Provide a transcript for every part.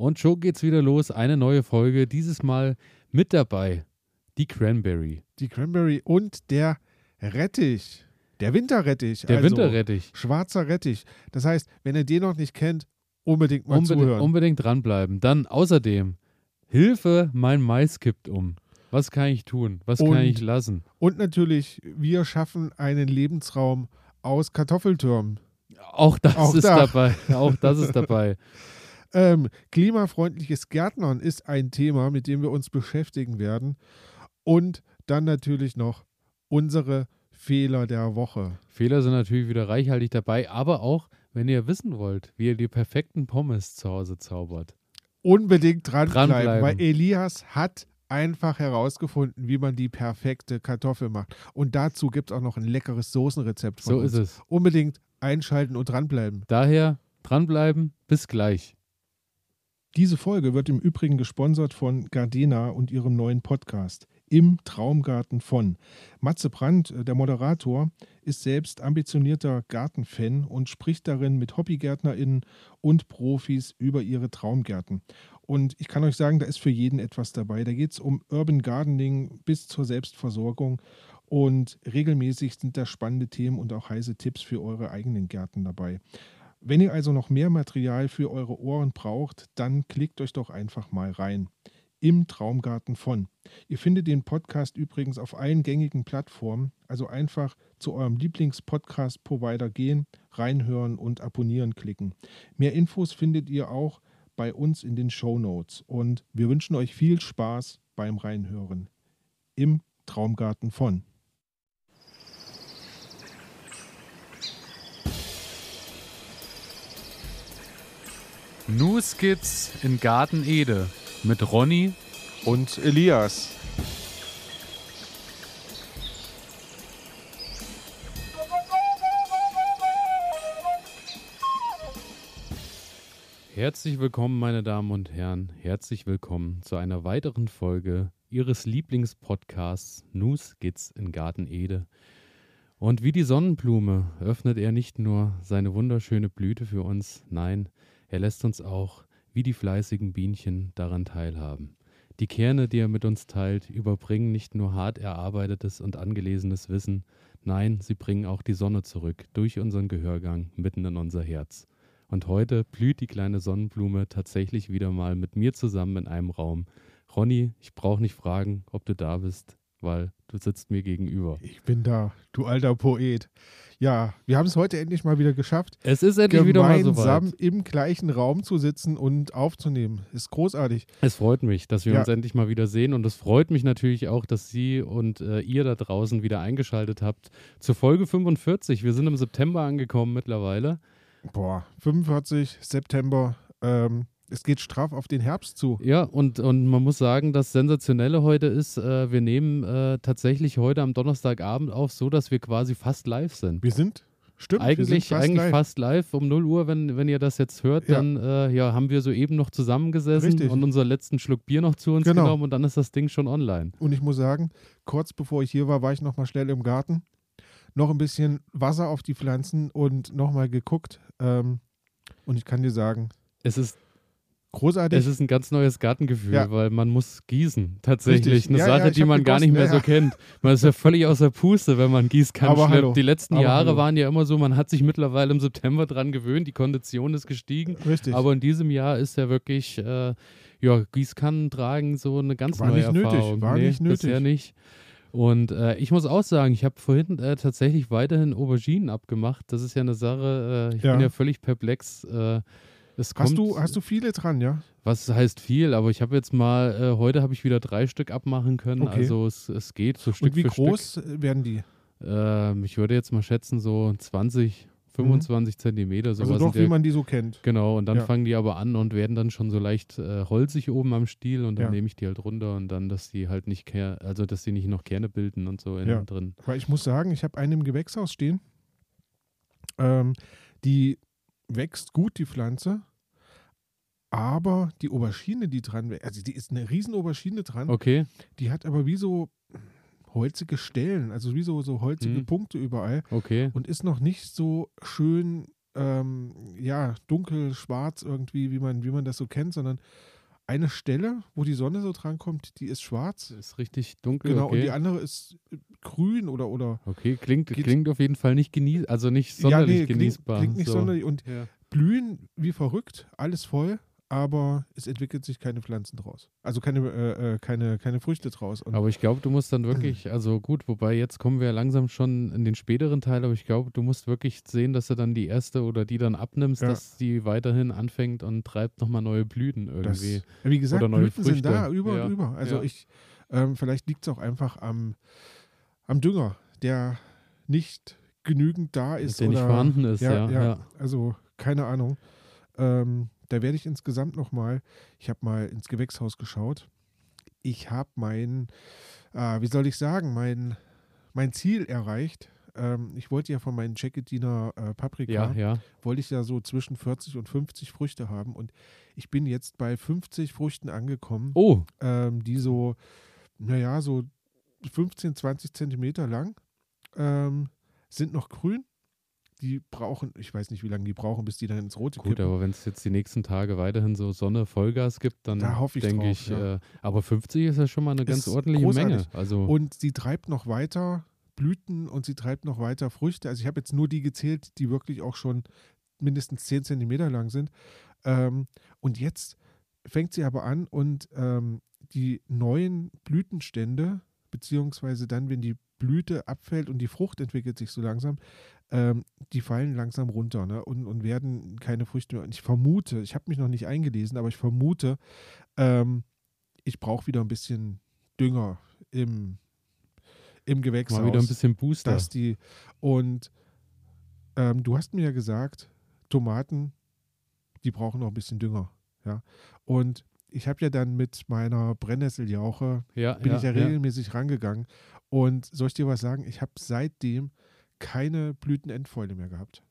Und schon geht's wieder los. Eine neue Folge. Dieses Mal mit dabei die Cranberry. Die Cranberry und der Rettich. Der Winterrettich. Der also Winterrettich. Schwarzer Rettich. Das heißt, wenn ihr den noch nicht kennt, unbedingt mal Unbedingt, zuhören. unbedingt dranbleiben. Dann außerdem Hilfe, mein Mais kippt um. Was kann ich tun? Was Und- kann ich lassen? Und natürlich, wir schaffen einen Lebensraum aus Kartoffeltürmen. Auch das Auch ist da. dabei. Auch das ist dabei. Ähm, klimafreundliches Gärtnern ist ein Thema, mit dem wir uns beschäftigen werden. Und dann natürlich noch unsere Fehler der Woche. Fehler sind natürlich wieder reichhaltig dabei, aber auch, wenn ihr wissen wollt, wie ihr die perfekten Pommes zu Hause zaubert. Unbedingt dranbleiben, Dranbleiben. weil Elias hat einfach herausgefunden, wie man die perfekte Kartoffel macht. Und dazu gibt es auch noch ein leckeres Soßenrezept von So uns. ist es. Unbedingt einschalten und dranbleiben. Daher dranbleiben. Bis gleich. Diese Folge wird im Übrigen gesponsert von Gardena und ihrem neuen Podcast Im Traumgarten von. Matze Brandt, äh, der Moderator, ist selbst ambitionierter Gartenfan und spricht darin mit HobbygärtnerInnen und Profis über ihre Traumgärten. Und ich kann euch sagen, da ist für jeden etwas dabei. Da geht es um Urban Gardening bis zur Selbstversorgung. Und regelmäßig sind da spannende Themen und auch heiße Tipps für eure eigenen Gärten dabei. Wenn ihr also noch mehr Material für eure Ohren braucht, dann klickt euch doch einfach mal rein. Im Traumgarten von. Ihr findet den Podcast übrigens auf allen gängigen Plattformen, also einfach zu eurem Lieblings-Podcast-Provider gehen, reinhören und abonnieren klicken. Mehr Infos findet ihr auch bei uns in den Show Notes und wir wünschen euch viel Spaß beim Reinhören. Im Traumgarten von. New Skits in Garten Ede mit Ronny. Und Elias. Herzlich willkommen, meine Damen und Herren. Herzlich willkommen zu einer weiteren Folge Ihres Lieblingspodcasts New Skits in Garten Ede. Und wie die Sonnenblume öffnet er nicht nur seine wunderschöne Blüte für uns, nein, er lässt uns auch, wie die fleißigen Bienchen, daran teilhaben. Die Kerne, die er mit uns teilt, überbringen nicht nur hart erarbeitetes und angelesenes Wissen, nein, sie bringen auch die Sonne zurück, durch unseren Gehörgang, mitten in unser Herz. Und heute blüht die kleine Sonnenblume tatsächlich wieder mal mit mir zusammen in einem Raum. Ronny, ich brauche nicht fragen, ob du da bist, weil du sitzt mir gegenüber. Ich bin da, du alter Poet. Ja, wir haben es heute endlich mal wieder geschafft, Es ist endlich wieder mal gemeinsam soweit. im gleichen Raum zu sitzen und aufzunehmen. Ist großartig. Es freut mich, dass wir Ja. uns endlich mal wieder sehen und es freut mich natürlich auch, dass Sie und äh, ihr da draußen wieder eingeschaltet habt zur Folge 45. Wir sind im September angekommen mittlerweile. Boah, 45 September. Ähm, es geht straff auf den Herbst zu. Ja, und, und man muss sagen, das Sensationelle heute ist, äh, wir nehmen äh, tatsächlich heute am Donnerstagabend auf, so dass wir quasi fast live sind. Wir sind, stimmt, wir sind Eigentlich, fast eigentlich live. fast live um 0 Uhr, wenn, wenn ihr das jetzt hört, Ja. dann äh, ja, haben wir soeben noch zusammengesessen Richtig. und unseren letzten Schluck Bier noch zu uns Genau. genommen und dann ist das Ding schon online. Und ich muss sagen, kurz bevor ich hier war, war ich noch mal schnell im Garten. Noch ein bisschen Wasser auf die Pflanzen und noch mal geguckt. Ähm, und ich kann dir sagen, Es ist, großartig. es ist ein ganz neues Gartengefühl, Ja. weil man muss gießen. Tatsächlich. Richtig. Eine Ja, Sache, ja, die man gar nicht mehr so kennt. Man ist ja völlig außer Puste, wenn man Gießkannen Aber schleppt. hallo. Die letzten Aber Jahre hallo. waren ja immer so, man hat sich mittlerweile im September dran gewöhnt, die Kondition ist gestiegen. Richtig. Aber in diesem Jahr ist ja wirklich, äh, ja, Gießkannen tragen so eine ganz War neue nicht nötig, Erfahrung. war nee, nicht nötig. Bisher nicht. Und äh, ich muss auch sagen, ich habe vorhin äh, tatsächlich weiterhin Auberginen abgemacht. Das ist ja eine Sache, äh, ich bin ja völlig perplex. Äh, es kommt, hast, du, hast du viele dran, ja? was heißt viel, aber ich habe jetzt mal, äh, heute habe ich wieder drei Stück abmachen können. Okay. Also es, es geht so Stück und wie für groß werden die? Stück. Ähm, ich würde jetzt mal schätzen, so 20, 25 Zentimeter, sowas. Mhm. Also doch, wie man die so kennt. Genau, und dann Ja. fangen die aber an und werden dann schon so leicht äh, holzig oben am Stiel und dann Ja. nehme ich die halt runter und dann, dass die halt nicht also dass die nicht noch Kerne bilden und so innen Ja. drin. Weil ich muss sagen, ich habe einen im Gewächshaus stehen. Ähm, die wächst gut, die Pflanze. Aber die Aubergine, die dran wächst, also die ist eine riesen Aubergine dran, Okay, die hat aber wie so holzige Stellen, also wie so, so holzige Hm. Punkte überall okay. und ist noch nicht so schön ähm, ja, dunkel, schwarz irgendwie, wie man, wie man das so kennt, sondern eine Stelle, wo die Sonne so drankommt, die ist schwarz. Ist richtig dunkel. Genau, okay. und die andere ist äh, grün oder, oder Okay, klingt, klingt auf jeden Fall nicht genieß, also nicht sonderlich ja, nee, genießbar. Klingt, klingt nicht so. sonderlich und Ja. blühen wie verrückt, alles voll, aber es entwickelt sich keine Pflanzen draus. Also keine, äh, äh, keine, keine Früchte draus. Und Aber ich glaube, du musst dann wirklich, also gut, wobei jetzt kommen wir ja langsam schon in den späteren Teil, aber ich glaube, du musst wirklich sehen, dass du dann die erste oder die dann abnimmst, Ja. dass die weiterhin anfängt und treibt nochmal neue Blüten das, irgendwie. wie gesagt, oder neue Blüten sind da, Früchte. über Ja. und über. Also Ja. ich, ähm, vielleicht liegt es auch einfach am, am Dünger, der nicht genügend da ist. der nicht oder, vorhanden ist, ja. Also keine Ahnung. Ähm, da werde ich insgesamt nochmal, ich habe mal ins Gewächshaus geschaut. Ich habe mein, äh, wie soll ich sagen, mein, mein Ziel erreicht. Ähm, ich wollte ja von meinen Checketiner äh, Paprika, Ja, ja. wollte ich ja so zwischen 40 und 50 Früchte haben. Und ich bin jetzt bei 50 Früchten angekommen, Oh, ähm, die so, naja, so 15, 20 Zentimeter lang, ähm, sind noch grün. Die brauchen, ich weiß nicht, wie lange die brauchen, bis die dann ins Rote gut, kippen. aber wenn es jetzt die nächsten Tage weiterhin so Sonne, Vollgas gibt, dann Da hoffe ich denke drauf, ich, ja. äh, aber 50 ist ja schon mal eine ganz Ist ordentliche großartig. Menge. Also Und sie treibt noch weiter Blüten und sie treibt noch weiter Früchte. Also ich habe jetzt nur die gezählt, die wirklich auch schon mindestens 10 Zentimeter lang sind. Ähm, und jetzt fängt sie aber an und ähm, die neuen Blütenstände, beziehungsweise dann, wenn die Blüte abfällt und die Frucht entwickelt sich so langsam, ähm, die fallen langsam runter ne? und, und werden keine Früchte mehr. Und ich vermute, ich habe mich noch nicht eingelesen, aber ich vermute, ähm, ich brauche wieder ein bisschen Dünger im, im Gewächshaus mal wieder ein bisschen Booster. dass die und ähm, du hast mir ja gesagt, Tomaten, die brauchen noch ein bisschen Dünger, ja. Und ich habe ja dann mit meiner Brennnesseljauche ja, bin ja, ich ja ja. regelmäßig rangegangen und soll ich dir was sagen? Ich habe seitdem keine Blütenendfäule mehr gehabt.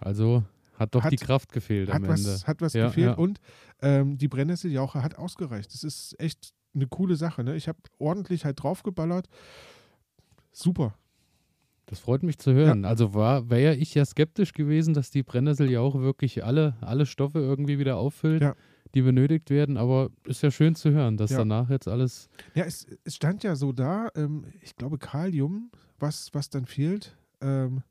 Also hat doch Hat- die Kraft gefehlt am Hat Ende. was, hat was Ja, gefehlt ja. und ähm, die Brennnesseljauche hat ausgereicht. Das ist echt eine coole Sache. Ne? Ich habe ordentlich halt draufgeballert. Super. Das freut mich zu hören. Also war wäre ich ja skeptisch gewesen, dass die Brennnesseljauche wirklich alle, alle Stoffe irgendwie wieder auffüllt, Ja. Die benötigt werden. Aber ist ja schön zu hören, dass Ja. danach jetzt alles. Ja, es, es stand ja so da, ähm, ich glaube Kalium, was, was dann fehlt. Ähm,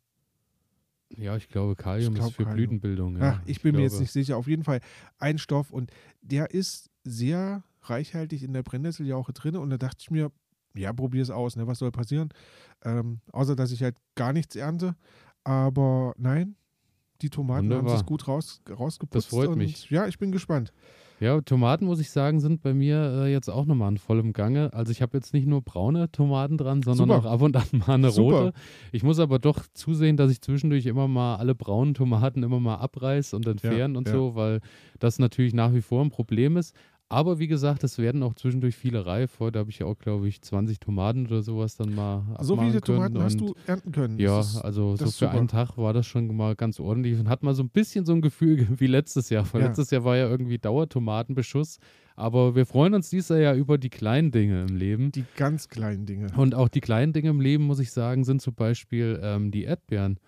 Ja, ich glaube, Kalium Ich glaub, ist für Kalium. Blütenbildung. Ja. ach, ich bin mir jetzt glaube, nicht sicher. Auf jeden Fall ein Stoff und der ist sehr reichhaltig in der Brennnesseljauche drin und da dachte ich mir, ja, probier es aus, ne? was soll passieren? Ähm, außer, dass ich halt gar nichts ernte. Aber nein, die Tomaten haben Wunderbar. sich gut raus, rausgeputzt. Das freut und mich. Ja, ich bin gespannt. Ja, Tomaten, muss ich sagen, sind bei mir äh, jetzt auch nochmal in vollem Gange. Also ich habe jetzt nicht nur braune Tomaten dran, sondern Super. auch ab und an mal eine Super. rote. Ich muss aber doch zusehen, dass ich zwischendurch immer mal alle braunen Tomaten immer mal abreiß und entfernen und ja. so, weil das natürlich nach wie vor ein Problem ist. Aber wie gesagt, es werden auch zwischendurch viele reif. Heute habe ich ja auch, glaube ich, 20 Tomaten oder sowas dann mal So viele Tomaten hast du ernten können. ja, ist, also so für super. einen Tag war das schon mal ganz ordentlich und hat mal so ein bisschen so ein Gefühl wie letztes Jahr. Weil Ja. letztes Jahr war ja irgendwie Dauertomatenbeschuss. Aber wir freuen uns dieses Jahr ja über die kleinen Dinge im Leben. die ganz kleinen Dinge. Und auch die kleinen Dinge im Leben, muss ich sagen, sind zum Beispiel ähm, die Erdbeeren.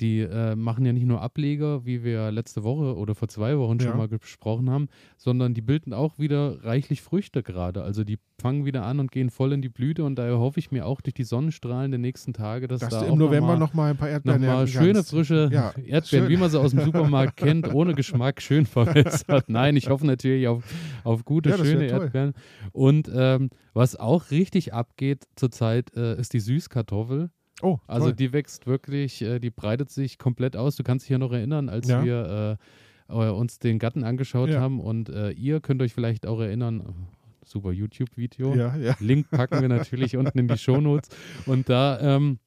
Die äh, machen ja nicht nur Ableger, wie wir letzte Woche oder vor zwei Wochen schon Ja. mal besprochen haben, sondern die bilden auch wieder reichlich Früchte gerade. Also die fangen wieder an und gehen voll in die Blüte und daher hoffe ich mir auch durch die Sonnenstrahlen der nächsten Tage, dass, Dass da du auch im November noch mal, noch ein paar Erdbeeren noch mal schöne kannst. frische Ja, Erdbeeren, schön. wie man sie aus dem Supermarkt kennt, ohne Geschmack, schön verbessert. Nein, ich hoffe natürlich auf, auf gute, Ja, schöne. Erdbeeren. Und ähm, was auch richtig abgeht zurzeit, äh, ist die Süßkartoffel. Oh, Also toll. die wächst wirklich, äh, die breitet sich komplett aus. Du kannst dich ja noch erinnern, als Ja. wir äh, äh, uns den Garten angeschaut Ja. haben und äh, ihr könnt euch vielleicht auch erinnern, oh, super YouTube-Video. ja, ja. Link packen wir natürlich unten in die Shownotes. Und da ähm,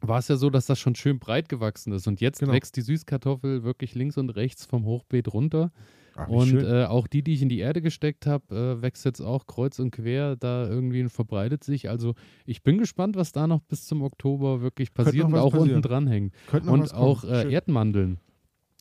war es ja so, dass das schon schön breit gewachsen ist. Und jetzt Genau. wächst die Süßkartoffel wirklich links und rechts vom Hochbeet runter. Ach, und äh, auch die, die ich in die Erde gesteckt habe, äh, wächst jetzt auch kreuz und quer, da irgendwie und verbreitet sich. Also ich bin gespannt, was da noch bis zum Oktober wirklich passiert und auch passieren. unten dran hängt. Könnte noch Und auch äh. Erdmandeln.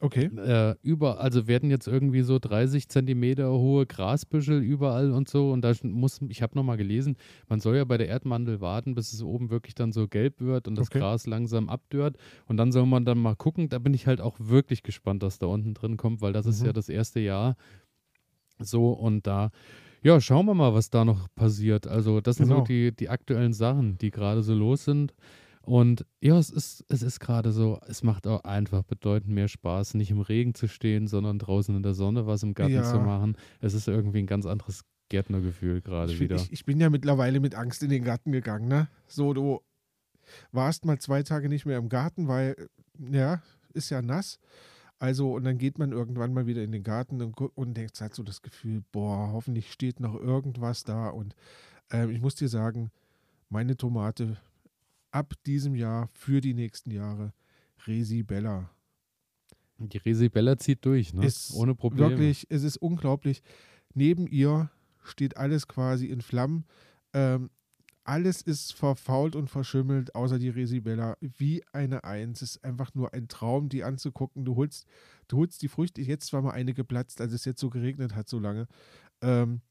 Okay. Äh, über, also werden jetzt irgendwie so 30 Zentimeter hohe Grasbüschel überall und so. Und da muss, ich habe nochmal gelesen, man soll ja bei der Erdmandel warten, bis es oben wirklich dann so gelb wird und das Okay. Gras langsam abdört. Und dann soll man dann mal gucken. Da bin ich halt auch wirklich gespannt, was da unten drin kommt, weil das ist Mhm. ja das erste Jahr so und da. Ja, schauen wir mal, was da noch passiert. Also, das sind Genau. so die, die aktuellen Sachen, die gerade so los sind. Und ja, es ist, es ist gerade so, es macht auch einfach bedeutend mehr Spaß, nicht im Regen zu stehen, sondern draußen in der Sonne was im Garten Ja. zu machen. Es ist irgendwie ein ganz anderes Gärtnergefühl gerade wieder. ich, ich bin ja mittlerweile mit Angst in den Garten gegangen, ne? So, du warst mal zwei Tage nicht mehr im Garten, weil, ja, ist ja nass. Also, und dann geht man irgendwann mal wieder in den Garten und, und denkt, hat so das Gefühl, boah, hoffentlich steht noch irgendwas da. Und ähm, ich muss dir sagen, meine Tomate ab diesem Jahr für die nächsten Jahre, Resi Bella. Die Resibella zieht durch, ne? Ist Ohne Probleme. Wirklich, es ist unglaublich. Neben ihr steht alles quasi in Flammen. Ähm, alles ist verfault und verschimmelt, außer die Resibella. Wie eine Eins. Es ist einfach nur ein Traum, die anzugucken. Du holst, du holst die Früchte. Jetzt war mal eine geplatzt, als es jetzt so geregnet hat, so lange. Ähm,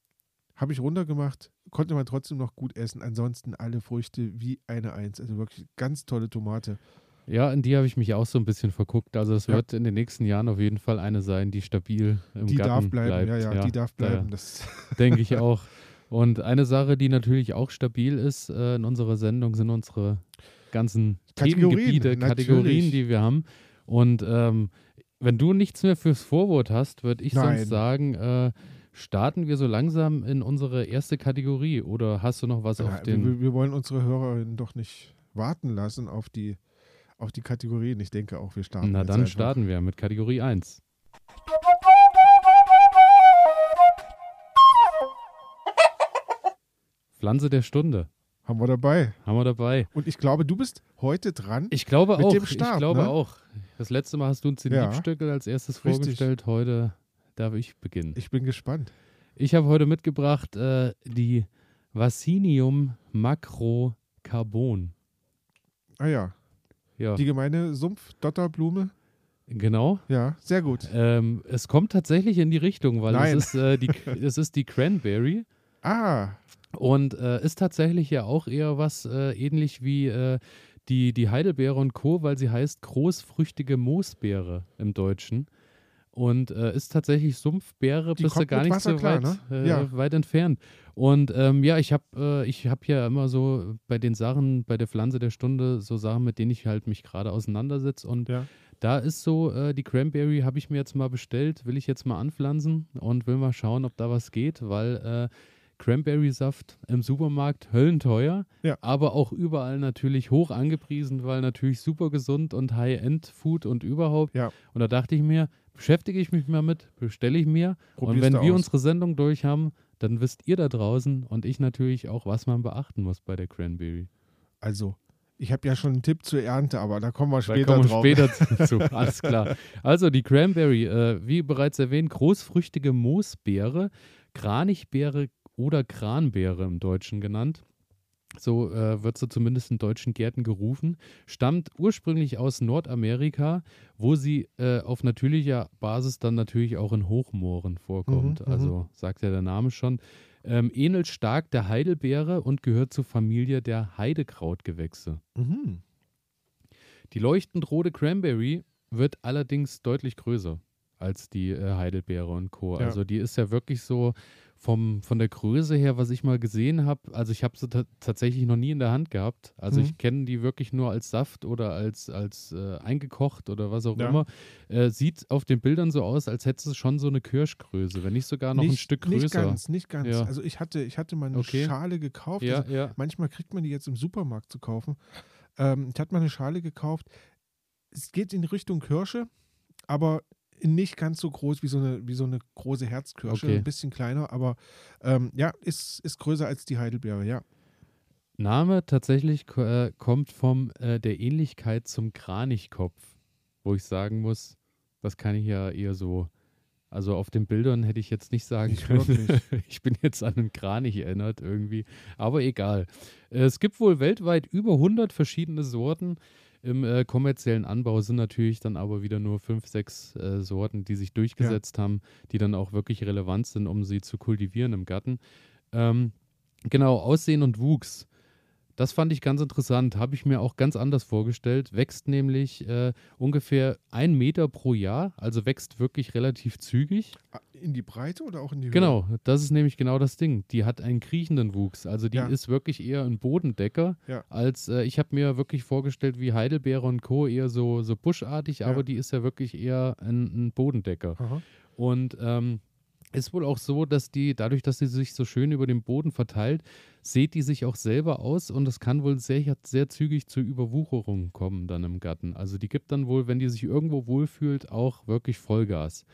Habe ich runtergemacht, konnte man trotzdem noch gut essen. Ansonsten alle Früchte wie eine Eins. Also wirklich ganz tolle Tomate. Ja, in die habe ich mich auch so ein bisschen verguckt. Also es Ja. wird in den nächsten Jahren auf jeden Fall eine sein, die stabil im die Garten darf bleiben, bleibt. ja, ja, die darf da- bleiben. Das, Denke ich auch. Und eine Sache, die natürlich auch stabil ist äh, in unserer Sendung, sind unsere ganzen Kategorien, Themengebiete, Kategorien, natürlich. die wir haben. Und ähm, wenn du nichts mehr fürs Vorwort hast, würde ich Nein. sonst sagen, äh, starten wir so langsam in unsere erste Kategorie. Oder hast du noch was Ja, auf den... wir, wir wollen unsere Hörerinnen doch nicht warten lassen auf die, auf die Kategorien. Ich denke auch, wir starten. Na, dann starten wir mit Kategorie 1. Pflanze der Stunde. Haben wir dabei. Haben wir dabei. Und ich glaube, du bist heute dran. Ich glaube Mit auch. dem Stab, ich glaube ne? auch. Das letzte Mal hast du uns den Ja. Liebstöckel als erstes Richtig. vorgestellt. Heute darf ich beginnen. Ich bin gespannt. Ich habe heute mitgebracht äh, die Vaccinium macrocarbon. Ah ja, Ja, die gemeine Sumpf-Dotterblume. genau. Ja, sehr gut. Ähm, es kommt tatsächlich in die Richtung, weil Nein. es ist, äh, die, es ist die Cranberry. Ah, Und äh, ist tatsächlich ja auch eher was äh, ähnlich wie äh, die, die Heidelbeere und Co., weil sie heißt großfrüchtige Moosbeere im Deutschen. Und äh, ist tatsächlich Sumpfbeere, bist du gar nicht Wasser so klar, weit, ne? äh, Ja. weit entfernt. Und ähm, ja, ich habe äh, ich hab ja immer so bei den Sachen, bei der Pflanze der Stunde, so Sachen, mit denen ich halt mich gerade auseinandersetze. Und ja. da ist so, äh, die Cranberry habe ich mir jetzt mal bestellt, will ich jetzt mal anpflanzen und will mal schauen, ob da was geht, weil äh, Cranberry-Saft im Supermarkt höllenteuer, Ja. aber auch überall natürlich hoch angepriesen, weil natürlich super gesund und High-End-Food und überhaupt. Ja. Und da dachte ich mir, beschäftige ich mich mal mit, bestelle ich mir. und Probierst wenn wir aus. unsere Sendung durch haben, dann wisst ihr da draußen und ich natürlich auch, was man beachten muss bei der Cranberry. Also, ich habe ja schon einen Tipp zur Ernte, aber da kommen wir Da später kommen wir drauf. später zu. Alles klar. Also die Cranberry, äh, wie bereits erwähnt, großfrüchtige Moosbeere, Kranichbeere oder Kranbeere im Deutschen genannt. So äh, wird sie zumindest in deutschen Gärten gerufen. Stammt ursprünglich aus Nordamerika, wo sie äh, auf natürlicher Basis dann natürlich auch in Hochmooren vorkommt. Mhm, mhm. also sagt ja der Name schon. Ähm, ähnelt stark der Heidelbeere und gehört zur Familie der Heidekrautgewächse. Mhm. Die leuchtend rote Cranberry wird allerdings deutlich größer als die äh, Heidelbeere und Co. Ja. Also die ist ja wirklich so vom, von der Größe her, was ich mal gesehen habe. Also ich habe sie ta tatsächlich noch nie in der Hand gehabt. Also Mhm. ich kenne die wirklich nur als Saft oder als, als äh, eingekocht oder was auch Ja. immer. Äh, sieht auf den Bildern so aus, als hätte es schon so eine Kirschgröße, wenn nicht sogar noch ein Stück größer. Nicht ganz, nicht ganz. Ja. Also ich hatte, ich hatte mal eine Okay. Schale gekauft. Ja, Also manchmal kriegt man die jetzt im Supermarkt zu kaufen. Ähm, ich hatte mal eine Schale gekauft. Es geht in Richtung Kirsche, aber nicht ganz so groß wie so eine, wie so eine große Herzkirsche. Okay. Ein bisschen kleiner, aber ähm, ja, ist, ist größer als die Heidelbeere, ja. Name tatsächlich äh, kommt vom äh, der Ähnlichkeit zum Kranichkopf, wo ich sagen muss, das kann ich ja eher so. Also auf den Bildern hätte ich jetzt nicht sagen Nicht können. ich bin jetzt an einen Kranich erinnert irgendwie, aber egal. Äh, Es gibt wohl weltweit über 100 verschiedene Sorten. Im äh, kommerziellen Anbau sind natürlich dann aber wieder nur fünf, sechs äh, Sorten, die sich durchgesetzt haben, die dann auch wirklich relevant sind, um sie zu kultivieren im Garten. Ähm, genau, Aussehen und Wuchs. Das fand ich ganz interessant, habe ich mir auch ganz anders vorgestellt. Wächst nämlich äh, ungefähr ein Meter pro Jahr, also wächst wirklich relativ zügig. Ah, in die Breite oder auch in die Höhe? Genau, das ist nämlich genau das Ding. Die hat einen kriechenden Wuchs, also die Ja. ist wirklich eher ein Bodendecker, Ja. als äh, ich habe mir wirklich vorgestellt, wie Heidelbeere und Co. eher so, so buschartig, Ja. aber die ist ja wirklich eher ein, ein Bodendecker. Aha. Und ähm, ist wohl auch so, dass die, dadurch, dass sie sich so schön über den Boden verteilt, sät die sich auch selber aus und es kann wohl sehr, sehr zügig zu Überwucherungen kommen dann im Garten. Also die gibt dann wohl, wenn die sich irgendwo wohlfühlt, auch wirklich Vollgas.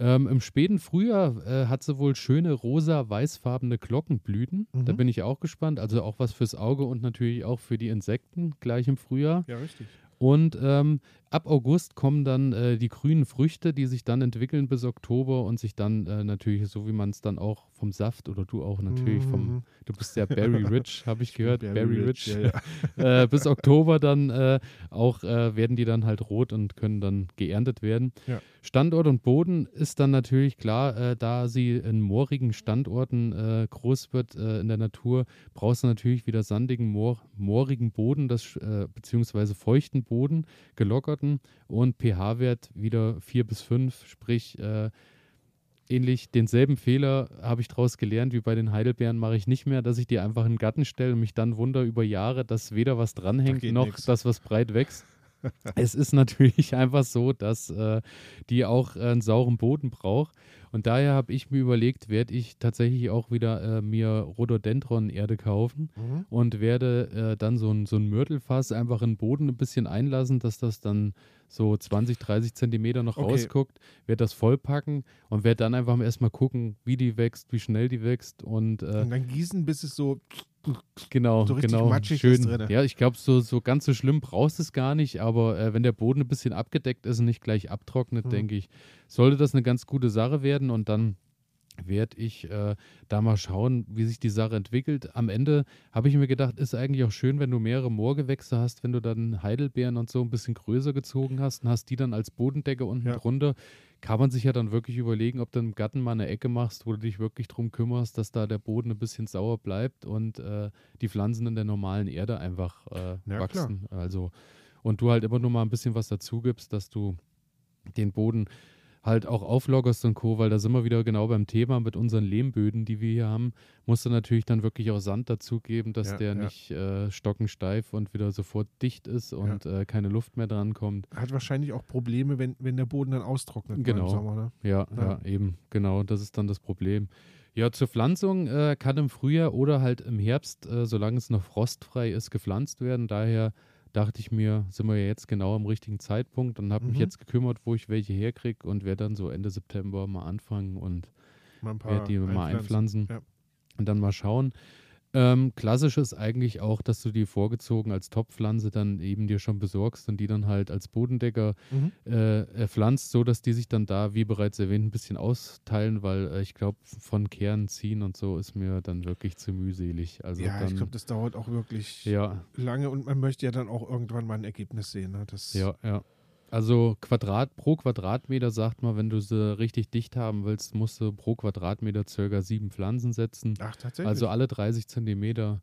Ähm, Im späten Frühjahr äh, hat sie wohl schöne rosa-weißfarbene Glockenblüten. Da Mhm. bin ich auch gespannt. Also auch was fürs Auge und natürlich auch für die Insekten gleich im Frühjahr. Ja, richtig. Und ähm, ab August kommen dann äh, die grünen Früchte, die sich dann entwickeln bis Oktober und sich dann äh, natürlich, so wie man es dann auch vom Saft oder du auch natürlich vom, Mhm. du bist ja Berry Rich, habe ich gehört, Berry, Rich, Ja, ja. äh, bis Oktober dann äh, auch äh, werden die dann halt rot und können dann geerntet werden. Ja. Standort und Boden ist dann natürlich klar, äh, da sie in moorigen Standorten groß wird in der Natur, brauchst du natürlich wieder sandigen, moor, moorigen Boden, das, beziehungsweise feuchten Boden, gelockerten und pH-Wert wieder 4 bis 5, sprich äh, ähnlich denselben Fehler habe ich daraus gelernt wie bei den Heidelbeeren mache ich nicht mehr, dass ich die einfach in den Garten stelle und mich dann wundere über Jahre, dass weder was dranhängt geht noch nix. das, was breit wächst. Es ist natürlich einfach so, dass äh, die auch äh, einen sauren Boden braucht. Und daher habe ich mir überlegt, werde ich tatsächlich auch wieder äh, mir Rhododendron-Erde kaufen Mhm. und werde äh, dann so ein, so ein Mörtelfass einfach in den Boden ein bisschen einlassen, dass das dann so 20, 30 Zentimeter noch Okay. rausguckt, werde das vollpacken und werde dann einfach erstmal gucken, wie die wächst, wie schnell die wächst und äh, Und dann gießen, bis es so. Genau, So richtig genau. matschig Schön. ist drinne. Ja, ich glaube, so, so ganz so schlimm brauchst du es gar nicht, aber äh, wenn der Boden ein bisschen abgedeckt ist und nicht gleich abtrocknet, Hm. denke ich, sollte das eine ganz gute Sache werden und dann werde ich äh, da mal schauen, wie sich die Sache entwickelt. Am Ende habe ich mir gedacht, ist eigentlich auch schön, wenn du mehrere Moorgewächse hast, wenn du dann Heidelbeeren und so ein bisschen größer gezogen hast und hast die dann als Bodendecke unten Ja. drunter, kann man sich ja dann wirklich überlegen, ob du im Garten mal eine Ecke machst, wo du dich wirklich drum kümmerst, dass da der Boden ein bisschen sauer bleibt und äh, die Pflanzen in der normalen Erde einfach äh, Ja, wachsen. Also und du halt immer nur mal ein bisschen was dazu gibst, dass du den Boden halt auch auflockerst und Co., weil da sind wir wieder genau beim Thema mit unseren Lehmböden, die wir hier haben, musst du natürlich dann wirklich auch Sand dazugeben, dass Ja, der ja. nicht äh, stockensteif und wieder sofort dicht ist und äh, keine Luft mehr dran kommt. Hat wahrscheinlich auch Probleme, wenn, wenn der Boden dann austrocknet mal Genau. im Sommer. Ne? Ja, ja, Ja. eben, genau, das ist dann das Problem. Ja, zur Pflanzung äh, kann im Frühjahr oder halt im Herbst, äh, solange es noch frostfrei ist, gepflanzt werden. Daher dachte ich mir, sind wir ja jetzt genau am richtigen Zeitpunkt und habe mich Mhm. jetzt gekümmert, wo ich welche herkriege und werde dann so Ende September mal anfangen und werde die mal einpflanzen Ja. und dann mal schauen. Ähm, klassisch ist eigentlich auch, dass du die vorgezogen als Topfpflanze dann eben dir schon besorgst und die dann halt als Bodendecker Mhm. äh, äh, pflanzt, so dass die sich dann da, wie bereits erwähnt, ein bisschen austeilen, weil äh, ich glaube, von Kern ziehen und so ist mir dann wirklich zu mühselig. Also Ja, dann, ich glaube, das dauert auch wirklich ja, lange und man möchte ja dann auch irgendwann mal ein Ergebnis sehen. Ne? Das, ja, ja. Also Quadrat pro Quadratmeter sagt man, wenn du sie richtig dicht haben willst, musst du pro Quadratmeter circa sieben Pflanzen setzen. Ach, tatsächlich. Also alle 30 Zentimeter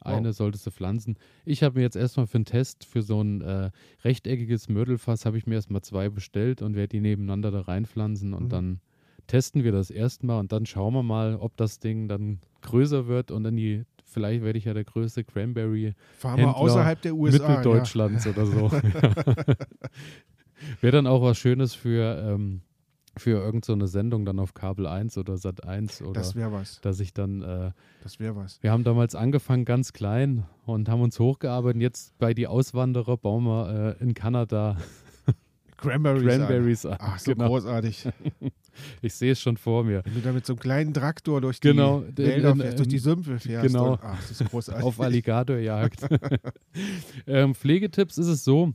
eine Wow. solltest du pflanzen. Ich habe mir jetzt erstmal für einen Test für so ein äh, rechteckiges Mörtelfass habe ich mir erstmal zwei bestellt und werde die nebeneinander da reinpflanzen und Mhm. dann testen wir das erstmal und dann schauen wir mal, ob das Ding dann größer wird und dann die, vielleicht werde ich ja der größte Cranberry Händler außerhalb der USA. Mitteldeutschlands oder so. Wäre dann auch was Schönes für, ähm, für irgendeine so Sendung dann auf Kabel 1 oder Sat 1 Ja. oder Das wäre was. dass ich dann äh, Das wäre was. wir haben damals angefangen ganz klein und haben uns hochgearbeitet. Jetzt bei die Auswanderer bauen wir äh, in Kanada Cranberries. Cranberries an. Ach, so genau. großartig. Ich sehe es schon vor mir. Wenn du da mit so einem kleinen Traktor durch Genau, die den- Wälder fährst, durch die Sümpfe fährst. genau. Und, ach, das ist großartig. Auf Alligatorjagd. ähm, Pflegetipps ist es so,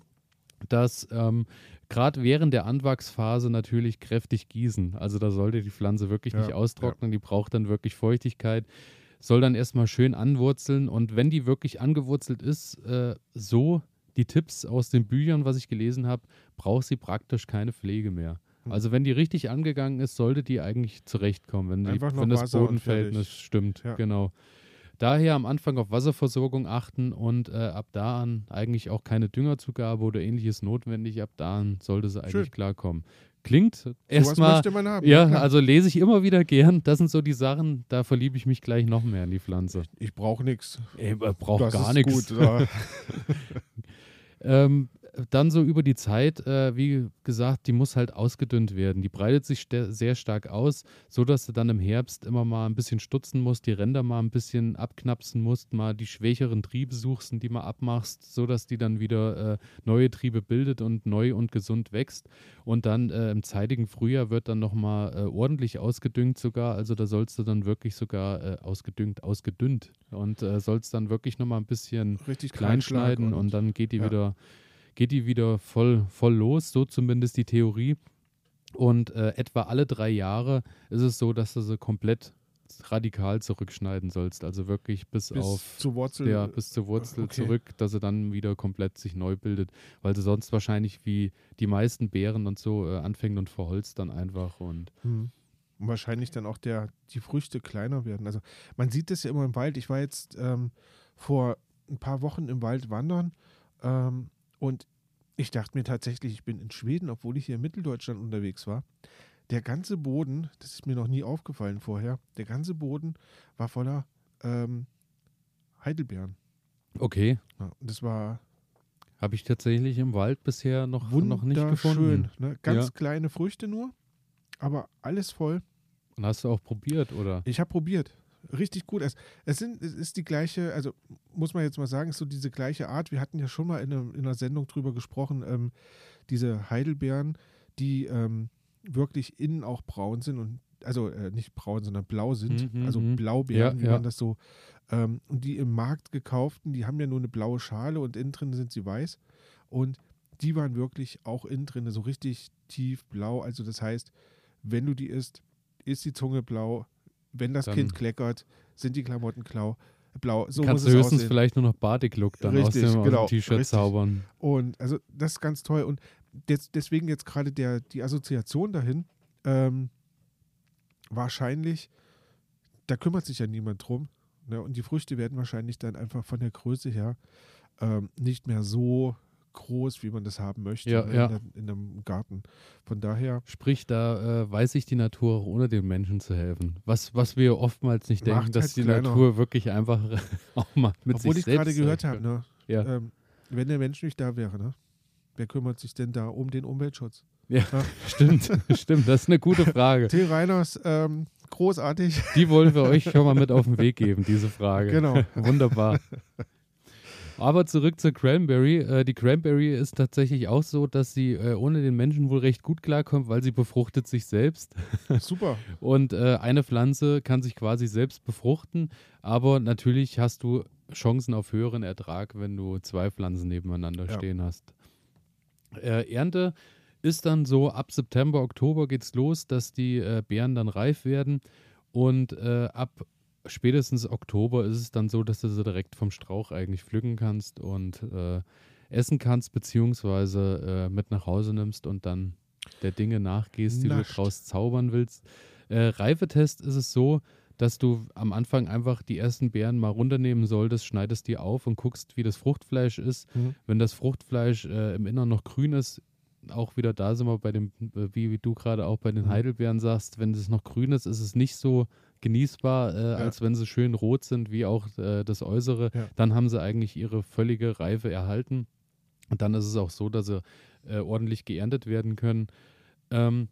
dass ähm, gerade während der Anwachsphase natürlich kräftig gießen. Also da sollte die Pflanze wirklich Ja, nicht austrocknen, die braucht dann wirklich Feuchtigkeit. Soll dann erstmal schön anwurzeln und wenn die wirklich angewurzelt ist, äh, so die Tipps aus den Büchern, was ich gelesen habe, braucht sie praktisch keine Pflege mehr. Hm. Also wenn die richtig angegangen ist, sollte die eigentlich zurechtkommen, wenn, die, wenn das Wasser Bodenverhältnis stimmt. Ja. Genau. Daher am Anfang auf Wasserversorgung achten und äh, ab da an eigentlich auch keine Düngerzugabe oder ähnliches notwendig. Ab da an sollte sie eigentlich Schön. klarkommen. Klingt erstmal ja, klar. also lese ich immer wieder gern. Das sind so die Sachen, da verliebe ich mich gleich noch mehr in die Pflanze. ich brauche nichts. Ey, man braucht Das gar nichts. Ähm, dann so über die Zeit, äh, wie gesagt, die muss halt ausgedünnt werden. Die breitet sich sehr stark aus, so dass du dann im Herbst immer mal ein bisschen stutzen musst, die Ränder mal ein bisschen abknapsen musst, mal die schwächeren Triebe suchst und die mal abmachst, so dass die dann wieder äh, neue Triebe bildet und neu und gesund wächst. Und dann äh, im zeitigen Frühjahr wird dann nochmal äh, ordentlich ausgedüngt sogar. Also da sollst du dann wirklich sogar äh, ausgedüngt, ausgedünnt und äh, sollst dann wirklich nochmal ein bisschen Richtig klein schneiden und, dann geht die ja. wieder geht die wieder voll voll los, so zumindest die Theorie. Und äh, etwa alle drei Jahre ist es so, dass du sie komplett radikal zurückschneiden sollst, also wirklich bis, bis auf zur Wurzel. ja, bis zur Wurzel okay. zurück, dass sie dann wieder komplett sich neu bildet, weil sie sonst wahrscheinlich wie die meisten Beeren und so äh, anfängt und verholzt dann einfach und Hm. Und wahrscheinlich dann auch der, die Früchte kleiner werden. Also man sieht das ja immer im Wald. Ich war jetzt ähm, vor ein paar Wochen im Wald wandern ähm, und ich dachte mir tatsächlich, ich bin in Schweden, obwohl ich hier in Mitteldeutschland unterwegs war. Der ganze Boden, das ist mir noch nie aufgefallen vorher, der ganze Boden war voller ähm, Heidelbeeren. okay, Ja, das war habe ich tatsächlich im Wald bisher noch, noch nicht gefunden. Ne? Ganz Ja. kleine Früchte nur, aber alles voll. Und hast du auch probiert, oder? Ich habe probiert. Richtig gut. Es, es, sind, es ist die gleiche, also muss man jetzt mal sagen, ist so diese gleiche Art. Wir hatten ja schon mal in, einer- in einer Sendung drüber gesprochen, ähm, diese Heidelbeeren, die ähm, wirklich innen auch braun sind und also äh, nicht braun, sondern blau sind. Mhm, also mhm. Blaubeeren, Ja, wie ja. man das so. Ähm, und die im Markt gekauften, die haben ja nur eine blaue Schale und innen drin sind sie weiß. Und die waren wirklich auch innen drin so richtig tief blau. Also das heißt, wenn du die isst, ist die Zunge blau. Wenn das Dann- Kind kleckert, sind die Klamotten klau, blau. So Kannst du höchstens aussehen. vielleicht nur noch Batik-Look dann Richtig, aus dem, genau, T-Shirt zaubern. Und also das ist ganz toll. Und des, deswegen jetzt gerade der, die Assoziation dahin, ähm, wahrscheinlich, da kümmert sich ja niemand drum. Ne? Und die Früchte werden wahrscheinlich dann einfach von der Größe her ähm, nicht mehr so groß, wie man das haben möchte Ja, ne, ja. In, in einem Garten. Von daher Sprich, da äh, weiß sich die Natur auch ohne den Menschen zu helfen. Was, was wir oftmals nicht denken, dass halt die kleiner. Natur wirklich einfach auch mal mit Obwohl sich ich selbst gerade gehört habe, ne? Ja. ähm, wenn der Mensch nicht da wäre, ne? wer kümmert sich denn da um den Umweltschutz? Ja, stimmt, stimmt. Das ist eine gute Frage. Till Reiners, ähm, großartig. Die wollen wir euch schon mal mit auf den Weg geben, diese Frage. Genau. Wunderbar. Aber zurück zur Cranberry. Äh, die Cranberry ist tatsächlich auch so, dass sie äh, ohne den Menschen wohl recht gut klarkommt, weil sie befruchtet sich selbst. Super. Und äh, eine Pflanze kann sich quasi selbst befruchten, aber natürlich hast du Chancen auf höheren Ertrag, wenn du zwei Pflanzen nebeneinander Ja. stehen hast. Äh, Ernte ist dann so, ab September, Oktober geht's los, dass die äh, Beeren dann reif werden und äh, ab spätestens Oktober ist es dann so, dass du sie direkt vom Strauch eigentlich pflücken kannst und äh, essen kannst, beziehungsweise äh, mit nach Hause nimmst und dann der Dinge nachgehst, die Nascht. du draus zaubern willst. Äh, Reifetest ist es so, dass du am Anfang einfach die ersten Beeren mal runternehmen solltest, schneidest die auf und guckst, wie das Fruchtfleisch ist. Mhm. Wenn das Fruchtfleisch äh, im Innern noch grün ist, auch wieder da sind wir bei dem, äh, wie, wie du gerade auch bei den Mhm. Heidelbeeren sagst, wenn es noch grün ist, ist es nicht so genießbar, äh, als wenn sie schön rot sind, wie auch äh, das Äußere. Ja. Dann haben sie eigentlich ihre völlige Reife erhalten. Und dann ist es auch so, dass sie äh, ordentlich geerntet werden können. Ähm,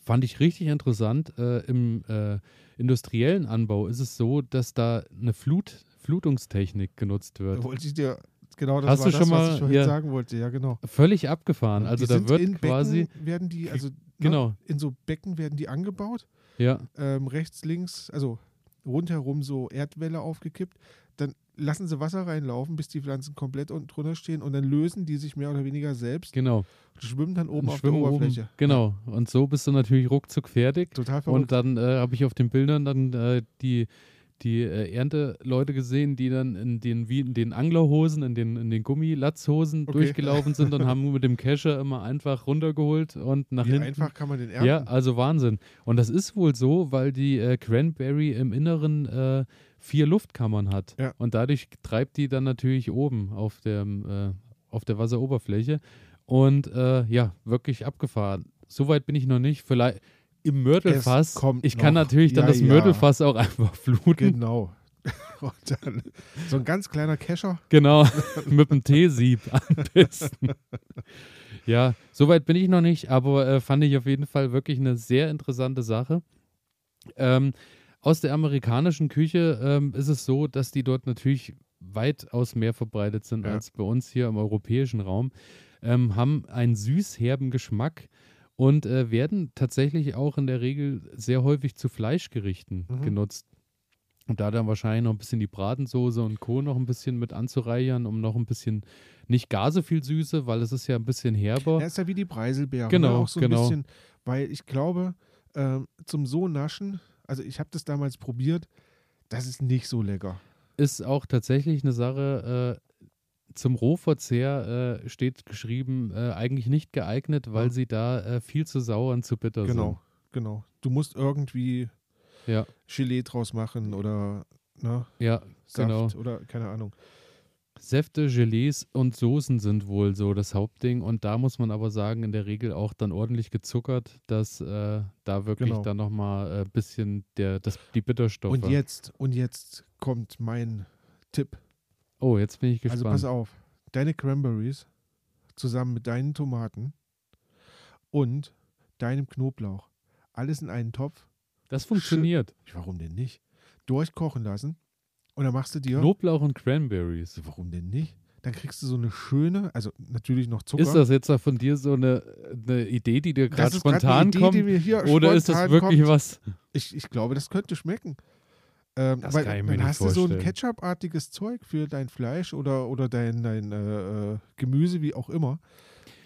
fand ich richtig interessant. Äh, Im äh, industriellen Anbau ist es so, dass da eine Flut, Flutungstechnik genutzt wird. Da wollte ich dir, genau das Hast war du das, schon was mal- ich vorhin ja. sagen wollte. Ja, genau. Völlig abgefahren. Also da wird in quasi, Becken werden die, also ne, genau, in so Becken werden die angebaut. Ja, ähm, rechts, links, also rundherum so Erdwälle aufgekippt. Dann lassen sie Wasser reinlaufen, bis die Pflanzen komplett unten drunter stehen und dann lösen die sich mehr oder weniger selbst genau. und schwimmen dann oben Und auf der Oberfläche. Oben, genau. Und so bist du natürlich ruckzuck fertig. Total verrückt. Und dann äh, habe ich auf den Bildern dann äh, die, die äh, Ernteleute gesehen, die dann in den, wie in den Anglerhosen, in den, in den Gummilatzhosen Okay. durchgelaufen sind und haben mit dem Kescher immer einfach runtergeholt und nach Wie hinten. einfach kann man den ernten? Ja, also Wahnsinn. Und das ist wohl so, weil die äh, Cranberry im Inneren äh, vier Luftkammern hat. Ja. Und dadurch treibt die dann natürlich oben auf, dem, äh, auf der Wasseroberfläche. Und äh, ja, wirklich abgefahren. Soweit bin ich noch nicht. Vielleicht im Mörtelfass. Ich kann noch. natürlich dann Ja, das ja. Mörtelfass auch einfach fluten. Genau. Und dann so ein ganz kleiner Kescher. Genau, mit dem Teesieb am besten. Ja, soweit bin ich noch nicht, aber äh, fand ich auf jeden Fall wirklich eine sehr interessante Sache. Ähm, aus der amerikanischen Küche ähm, ist es so, dass die dort natürlich weitaus mehr verbreitet sind Ja. als bei uns hier im europäischen Raum, ähm, haben einen süß-herben Geschmack und äh, werden tatsächlich auch in der Regel sehr häufig zu Fleischgerichten Mhm. genutzt. Und da dann wahrscheinlich noch ein bisschen die Bratensoße und Co. noch ein bisschen mit anzureichern, um noch ein bisschen nicht gar so viel Süße, weil es ist ja ein bisschen herber. Er ist ja wie die Preiselbeere. Genau, ne? Auch so ein genau. bisschen, weil ich glaube, ähm, zum so naschen, also ich habe das damals probiert, das ist nicht so lecker. Ist auch tatsächlich eine Sache, äh, zum Rohverzehr äh, steht geschrieben, äh, eigentlich nicht geeignet, weil Ja. sie da äh, viel zu sauer und zu bitter Genau, genau. Du musst irgendwie sind. Ja, Gelee draus machen oder ne, ja, Saft genau. oder keine Ahnung. Säfte, Gelees und Soßen sind wohl so das Hauptding. Und da muss man aber sagen, in der Regel auch dann ordentlich gezuckert, dass äh, da wirklich Genau. dann nochmal ein äh, bisschen der, das, die Bitterstoffe. Und jetzt, und jetzt kommt mein Tipp. Oh, jetzt bin ich Also gespannt. pass auf, deine Cranberries zusammen mit deinen Tomaten und deinem Knoblauch, alles in einen Topf. das funktioniert. Warum denn nicht? Durchkochen lassen und dann machst du dir. Knoblauch und Cranberries. Warum denn nicht? Dann kriegst du so eine schöne, also natürlich noch Zucker. Ist das jetzt da von dir so eine, eine Idee, die dir gerade spontan Idee, kommt? Oder ist das spontan wirklich kommt. was? Ich, ich glaube, das könnte schmecken. Ähm, Das weil kann ich mir dann hast du so ein vorstellen. Ketchup-artiges Zeug für dein Fleisch oder, oder dein, dein äh, äh, Gemüse, wie auch immer.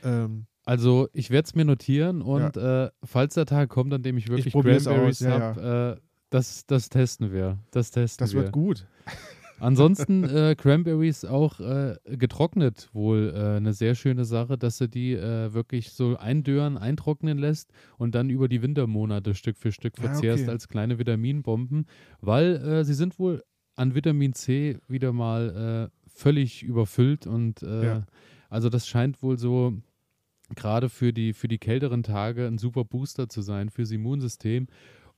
Ähm, Also, ich werde es mir notieren und äh, falls der Tag kommt, an dem ich wirklich probier's Cranberries ja, habe, äh, das, das testen wir. Das testen das wir. wird gut. Ansonsten äh, Cranberries auch äh, getrocknet wohl äh, eine sehr schöne Sache, dass du die äh, wirklich so eindören, eintrocknen lässt und dann über die Wintermonate Stück für Stück Ah, verzehrst okay. als kleine Vitaminbomben, weil äh, sie sind wohl an Vitamin C wieder mal äh, völlig überfüllt und Ja. also das scheint wohl so gerade für die, für die kälteren Tage ein super Booster zu sein fürs Immunsystem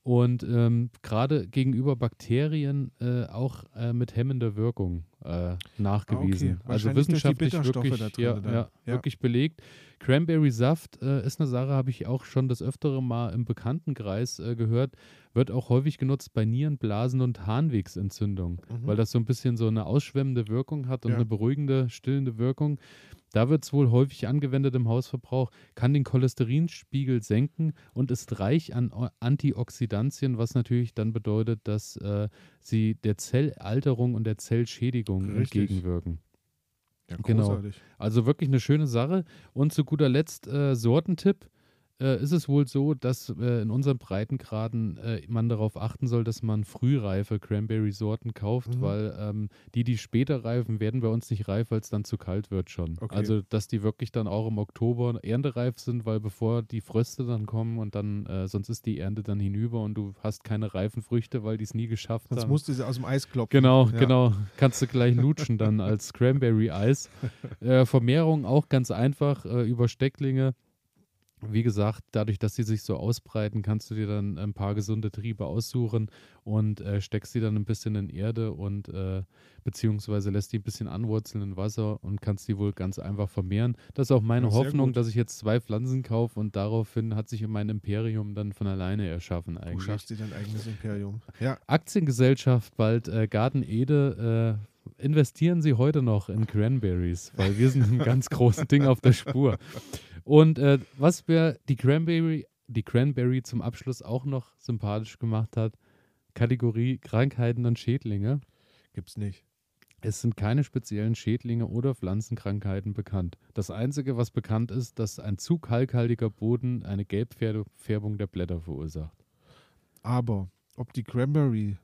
und ähm, gerade gegenüber Bakterien äh, auch äh, mit hemmender Wirkung äh, nachgewiesen. Ah, okay. Also wissenschaftlich wirklich, drin ja, Ja. wirklich belegt. Cranberry-Saft äh, ist eine Sache, habe ich auch schon das öftere Mal im Bekanntenkreis äh, gehört, wird auch häufig genutzt bei Nierenblasen und Harnwegsentzündung, Mhm. weil das so ein bisschen so eine ausschwemmende Wirkung hat und Ja. eine beruhigende, stillende Wirkung. Da wird es wohl häufig angewendet im Hausverbrauch, kann den Cholesterinspiegel senken und ist reich an Antioxidantien, was natürlich dann bedeutet, dass äh, sie der Zellalterung und der Zellschädigung Richtig. entgegenwirken. Ja, Genau. Also wirklich eine schöne Sache. Und zu guter Letzt äh, Sortentipp. Äh, ist es wohl so, dass äh, in unseren Breitengraden äh, man darauf achten soll, dass man frühreife Cranberry-Sorten kauft, Mhm. weil ähm, die, die später reifen, werden bei uns nicht reif, weil es dann zu kalt wird schon. Okay. Also, dass die wirklich dann auch im Oktober erntereif sind, weil bevor die Fröste dann kommen und dann, äh, sonst ist die Ernte dann hinüber und du hast keine reifen Früchte, weil die es nie geschafft Sonst haben. musst du sie aus dem Eis klopfen. Genau, Ja. genau. Kannst du gleich lutschen dann als Cranberry-Eis. Äh, Vermehrung auch ganz einfach äh, über Stecklinge. Wie gesagt, dadurch, dass sie sich so ausbreiten, kannst du dir dann ein paar gesunde Triebe aussuchen und äh, steckst die dann ein bisschen in Erde und äh, beziehungsweise lässt die ein bisschen anwurzeln in Wasser und kannst die wohl ganz einfach vermehren. Das ist auch meine Ja, Hoffnung, gut. dass ich jetzt zwei Pflanzen kaufe und daraufhin hat sich mein Imperium dann von alleine erschaffen Du eigentlich. schaffst dir dein eigenes Imperium. Ja, Aktiengesellschaft, bald äh, Garten Ede. Investieren Sie heute noch in Cranberries, weil wir sind ein ganz großes Ding auf der Spur. Und äh, was mir die Cranberry, die Cranberry zum Abschluss auch noch sympathisch gemacht hat, Kategorie Krankheiten und Schädlinge. gibt's nicht. Es sind keine speziellen Schädlinge oder Pflanzenkrankheiten bekannt. Das Einzige, was bekannt ist, dass ein zu kalkhaltiger Boden eine Gelbfärbung der Blätter verursacht. Aber ob die Cranberry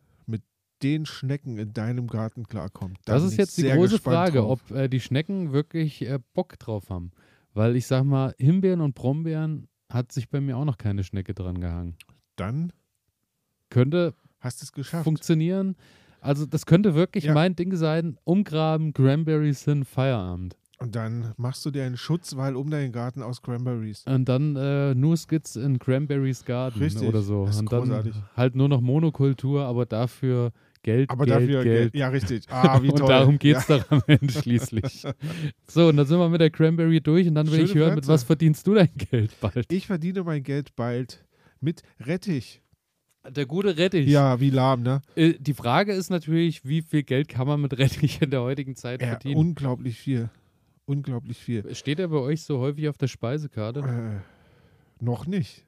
den Schnecken in deinem Garten klarkommt. Da Das ist jetzt die große Frage, drauf. ob äh, die Schnecken wirklich äh, Bock drauf haben. Weil ich sag mal, Himbeeren und Brombeeren hat sich bei mir auch noch keine Schnecke dran gehangen. Dann Könnte hast es geschafft. funktionieren. Also das könnte wirklich Ja. mein Ding sein. Umgraben, Cranberries hin, Feierabend. Und dann machst du dir einen Schutzwall um deinen Garten aus Cranberries. Und dann äh, nur Skits in Cranberries Garden Richtig, oder so. das ist Und dann großartig. halt nur noch Monokultur, aber dafür Geld, Aber Geld, dafür Geld. Ja, richtig. Ah, wie und toll. darum geht es ja. doch am Ende schließlich. So, und dann sind wir mit der Cranberry durch und dann will Schöne ich hören, mit Pflanze. was verdienst du dein Geld bald? Ich verdiene mein Geld bald mit Rettich. Der gute Rettich. Ja, wie lahm, ne? Äh, Die Frage ist natürlich, wie viel Geld kann man mit Rettich in der heutigen Zeit Ja, verdienen? unglaublich viel. Unglaublich viel. Steht er bei euch so häufig auf der Speisekarte? Äh, noch nicht.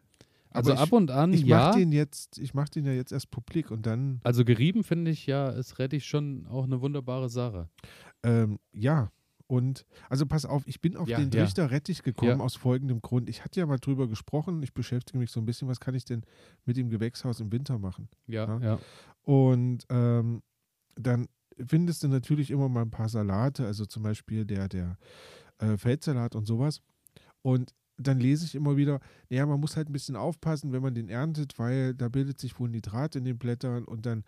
Also ich, ab und an, ich ja. mach den jetzt, ich mach den ja jetzt erst publik und dann, Also gerieben finde ich ja, ist Rettich schon auch eine wunderbare Sache. ähm, ja. Und also pass auf, ich bin auf Ja, den ja. Trichter Rettich gekommen Ja. aus folgendem Grund. Ich hatte ja mal drüber gesprochen, ich beschäftige mich so ein bisschen, was kann ich denn mit dem Gewächshaus im Winter machen? Ja, Ja. ja. Und ähm, dann findest du natürlich immer mal ein paar Salate, also zum Beispiel der, der äh, Feldsalat und sowas. Und dann lese ich immer wieder, ja, man muss halt ein bisschen aufpassen, wenn man den erntet, weil da bildet sich wohl Nitrat in den Blättern und dann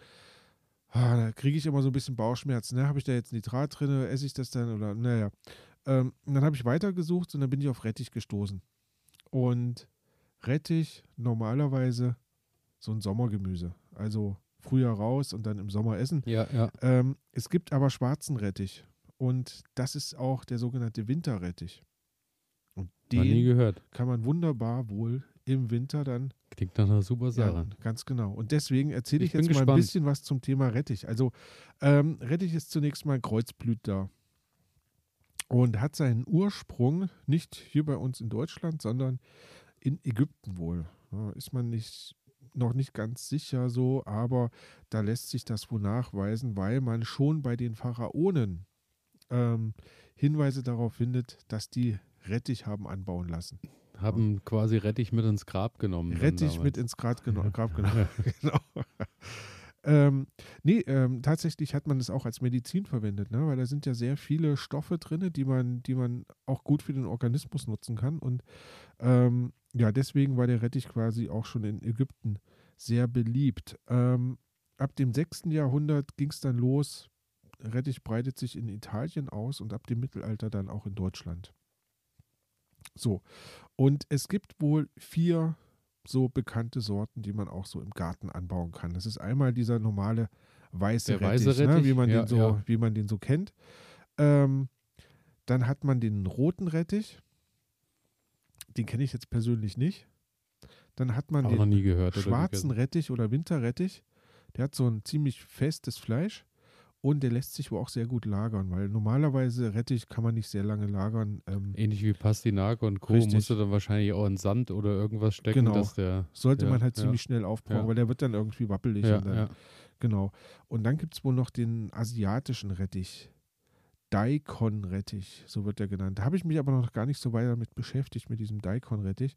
ah, da kriege ich immer so ein bisschen Bauchschmerzen. Ne? Habe ich da jetzt Nitrat drin, esse ich das dann oder naja. Ähm, und dann habe ich weitergesucht und dann bin ich auf Rettich gestoßen. Und Rettich normalerweise so ein Sommergemüse. Also früher raus und dann im Sommer essen. Ja, ja. Ähm, es gibt aber schwarzen Rettich. Und das ist auch der sogenannte Winterrettich. Und Noch nie den gehört. kann man wunderbar wohl im Winter dann. Klingt nach einer super Sache. Ja, ganz genau. Und deswegen erzähle ich, Ich jetzt mal ein gespannt. bisschen was zum Thema Rettich. Also ähm, Rettich ist zunächst mal Kreuzblütler und hat seinen Ursprung nicht hier bei uns in Deutschland, sondern in Ägypten wohl. Ja, ist man nicht noch nicht ganz sicher so, aber da lässt sich das wohl nachweisen, weil man schon bei den Pharaonen ähm, Hinweise darauf findet, dass die Rettich haben anbauen lassen. Haben quasi Rettich mit ins Grab genommen. Rettich mit ins Grab, geno Grab genommen. genau. Ähm, nee, ähm, tatsächlich hat man es auch als Medizin verwendet, ne? weil da sind ja sehr viele Stoffe drin, die man, die man auch gut für den Organismus nutzen kann. Und ähm, ja, deswegen war der Rettich quasi auch schon in Ägypten sehr beliebt. Ähm, ab dem 6. Jahrhundert ging es dann los. Rettich breitet sich in Italien aus und ab dem Mittelalter dann auch in Deutschland. So, und es gibt wohl vier so bekannte Sorten, die man auch so im Garten anbauen kann. Das ist einmal dieser normale weiße Der Rettich, weiße ne, Rettich, wie, man ja, den so, ja. wie man den so kennt. Ähm, dann hat man den roten Rettich. Den kenne ich jetzt persönlich nicht. Dann hat man Auch den gehört. schwarzen. Rettich oder Winterrettich. Der hat so ein ziemlich festes Fleisch und der lässt sich wohl auch sehr gut lagern, weil normalerweise Rettich kann man nicht sehr lange lagern. Ähm, Ähnlich wie Pastinake und Co. Richtig. musst du dann wahrscheinlich auch in Sand oder irgendwas stecken, Genau. dass der. sollte Ja, man halt ja. ziemlich schnell aufbrauchen, Ja. weil der wird dann irgendwie wappelig. Und dann. Genau. Und dann gibt es wohl noch den asiatischen Rettich. Daikon-Rettich, so wird der genannt. Da habe ich mich aber noch gar nicht so weit damit beschäftigt, mit diesem Daikon-Rettich.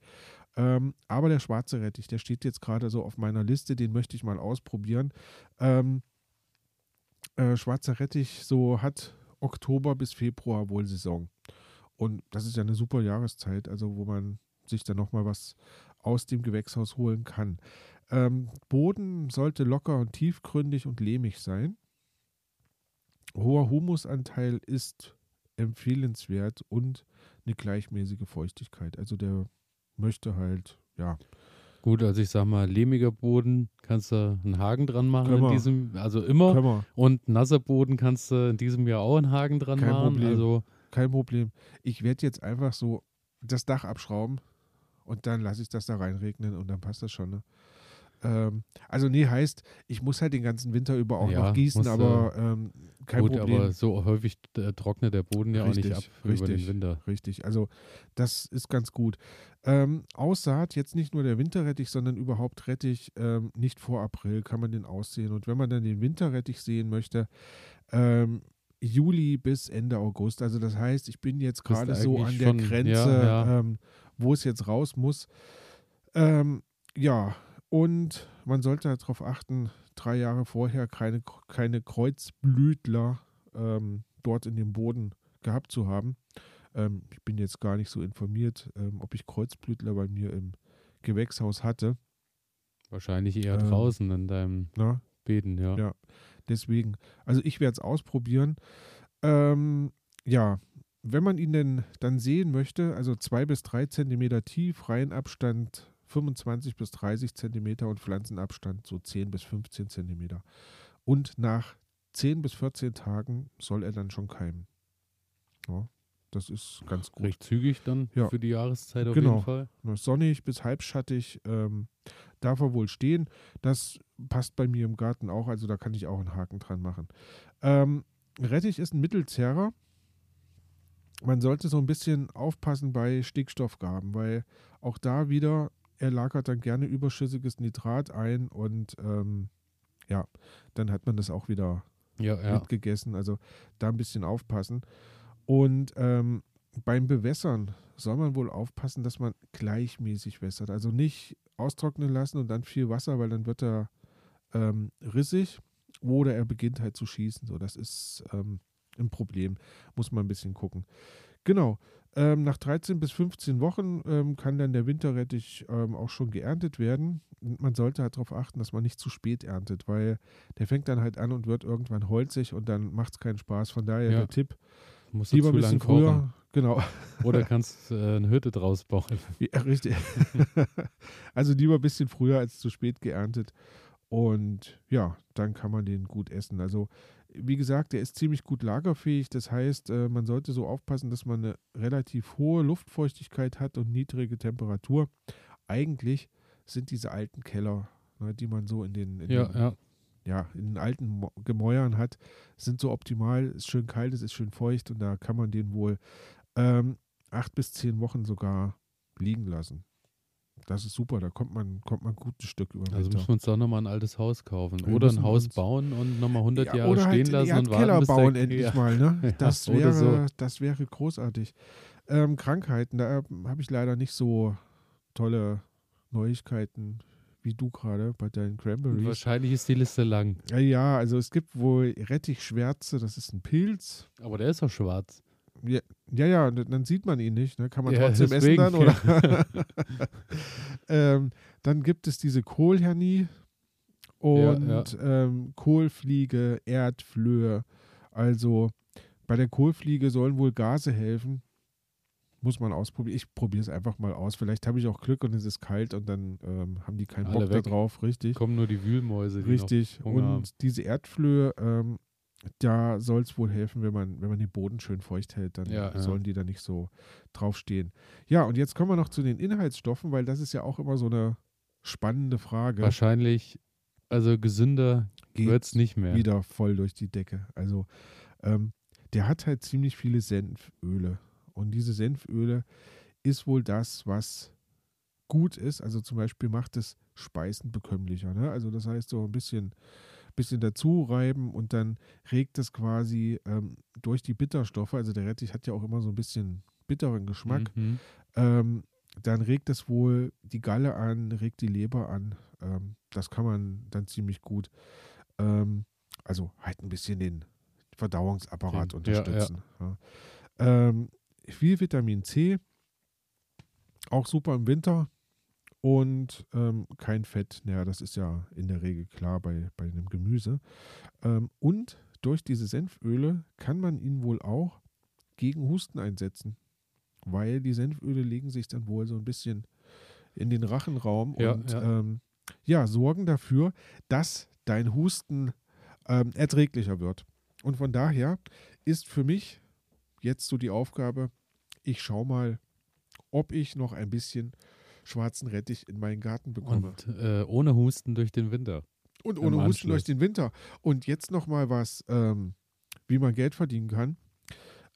Ähm, aber der schwarze Rettich, der steht jetzt gerade so auf meiner Liste, den möchte ich mal ausprobieren. Ähm, äh, schwarzer Rettich, so hat Oktober bis Februar wohl Saison. Und das ist ja eine super Jahreszeit, also wo man sich dann nochmal was aus dem Gewächshaus holen kann. Ähm, Boden sollte locker und tiefgründig und lehmig sein. Hoher Humusanteil ist empfehlenswert und eine gleichmäßige Feuchtigkeit. Also der möchte halt, ja, Gut, also ich sag mal, lehmiger Boden kannst du einen Haken dran machen Können in diesem, also immer. wir, Und nasser Boden kannst du in diesem Jahr auch einen Haken dran Kein machen. Problem. Also kein Problem. Ich werde jetzt einfach so das Dach abschrauben und dann lasse ich das da reinregnen und dann passt das schon. Ne? Ähm, also nee, heißt, ich muss halt den ganzen Winter über auch Ja, noch gießen, musst aber ähm, kein gut, Problem. aber so häufig äh, trocknet der Boden ja auch nicht Richtig, ab über den richtig. Winter. Richtig, also das ist ganz gut. Ähm, Aussaat, jetzt nicht nur der Winterrettich, sondern überhaupt Rettich, ähm, nicht vor April kann man den aussehen. Und wenn man dann den Winterrettich sehen möchte, ähm, Juli bis Ende August. Also das heißt, ich bin jetzt gerade so an der schon- Grenze, ja, ja. Ähm, wo es jetzt raus muss. Ähm, ja, Und man sollte darauf achten, drei Jahre vorher keine, keine Kreuzblütler ähm, dort in dem Boden gehabt zu haben. Ähm, ich bin jetzt gar nicht so informiert, ähm, ob ich Kreuzblütler bei mir im Gewächshaus hatte. Wahrscheinlich eher Ähm, draußen in deinem Na, Beeten, ja. Ja. deswegen, also ich werde es ausprobieren. Ähm, ja, wenn man ihn denn dann sehen möchte, also zwei bis drei Zentimeter tief, Reihenabstand 25 bis 30 Zentimeter und Pflanzenabstand so 10 bis 15 Zentimeter. Und nach 10 bis 14 Tagen soll er dann schon keimen. Ja, das ist ganz gut. Recht zügig dann Ja. für die Jahreszeit auf Genau. jeden Fall. Nur Sonnig bis halbschattig ähm, darf er wohl stehen. Das passt bei mir im Garten auch, also da kann ich auch einen Haken dran machen. Ähm, Rettich ist ein Mittelzerrer. Man sollte so ein bisschen aufpassen bei Stickstoffgaben, weil auch da wieder, er lagert dann gerne überschüssiges Nitrat ein und ähm, ja, dann hat man das auch wieder Ja, ja. mitgegessen. Also da ein bisschen aufpassen. Und ähm, beim Bewässern soll man wohl aufpassen, dass man gleichmäßig wässert. Also nicht austrocknen lassen und dann viel Wasser, weil dann wird er ähm, rissig oder er beginnt halt zu schießen. So, das ist ähm, ein Problem. Muss man ein bisschen gucken. Genau. Ähm, nach 13 bis 15 Wochen ähm, kann dann der Winterrettich ähm, auch schon geerntet werden. Und man sollte halt darauf achten, dass man nicht zu spät erntet, weil der fängt dann halt an und wird irgendwann holzig und dann macht es keinen Spaß. Von daher Ja. der Tipp, Musst du lieber ein bisschen lang kochen. früher. Genau, Oder kannst äh, eine Hütte draus bauen. Ja, richtig. also lieber ein bisschen früher als zu spät geerntet. Und ja, dann kann man den gut essen. Also wie gesagt, der ist ziemlich gut lagerfähig. Das heißt, äh, man sollte so aufpassen, dass man eine relativ hohe Luftfeuchtigkeit hat und niedrige Temperatur. Eigentlich sind diese alten Keller, ne, die man so in den, in Ja, den ja. ja, in den alten Gemäuern hat, sind so optimal. Ist schön kalt, es ist schön feucht und da kann man den wohl ähm, acht bis zehn Wochen sogar liegen lassen. Das ist super, da kommt man, kommt man gut ein Stück über Also müssen wir uns doch nochmal ein altes Haus kaufen. Wir Oder ein Haus bauen und nochmal 100 Ja, Jahre oder stehen halt lassen einen und warten, Erdkeller der- bauen endlich ja. mal, ne? Ja, Das oder wäre, so. das wäre großartig. Ähm, Krankheiten, da ähm, habe ich leider nicht so tolle Neuigkeiten wie du gerade bei deinen Cranberries. Wahrscheinlich ist die Liste lang. Ja, ja, also es gibt wohl Rettichschwärze, das ist ein Pilz. Aber der ist doch schwarz. Ja, ja, ja, und dann sieht man ihn nicht. Ne? Kann man Ja, trotzdem deswegen. essen dann? Oder? ähm, dann gibt es diese Kohlhernie und Ähm, Kohlfliege, Erdflöhe. Also bei der Kohlfliege sollen wohl Gase helfen. Muss man ausprobieren. Ich probiere es einfach mal aus. Vielleicht habe ich auch Glück und es ist kalt und dann ähm, haben die keinen Alle Bock da weg. drauf. Richtig. Kommen nur die Wühlmäuse, die Richtig. Hunger haben. Und diese Erdflöhe, ähm, da soll es wohl helfen, wenn man, wenn man den Boden schön feucht hält, dann Ja, ja. sollen die da nicht so draufstehen. Ja, und jetzt kommen wir noch zu den Inhaltsstoffen, weil das ist ja auch immer so eine spannende Frage. Wahrscheinlich, also gesünder Geht wird es nicht mehr. wieder voll durch die Decke. Also ähm, der hat halt ziemlich viele Senföle. Und diese Senföle ist wohl das, was gut ist. Also zum Beispiel macht es Speisen bekömmlicher. Ne? Also das heißt so ein bisschen, bisschen dazu reiben und dann regt es quasi ähm, durch die Bitterstoffe, also der Rettich hat ja auch immer so ein bisschen bitteren Geschmack, Mhm. ähm, dann regt es wohl die Galle an, regt die Leber an. Ähm, das kann man dann ziemlich gut. Ähm, also halt ein bisschen den Verdauungsapparat Den- unterstützen. Ja, Ähm, viel Vitamin C, auch super im Winter. Und ähm, kein Fett, naja, das ist ja in der Regel klar bei, bei einem Gemüse. Ähm, und durch diese Senföle kann man ihn wohl auch gegen Husten einsetzen weil die Senföle legen sich dann wohl so ein bisschen in den Rachenraum Ja, und ja. Ähm, ja, sorgen dafür, dass dein Husten ähm, erträglicher wird. Und von daher ist für mich jetzt so die Aufgabe, ich schaue mal, ob ich noch ein bisschen schwarzen Rettich in meinen Garten bekomme. Und äh, ohne Husten durch den Winter. Und ohne Husten Anschluss. durch den Winter. Und jetzt noch mal was, ähm, wie man Geld verdienen kann.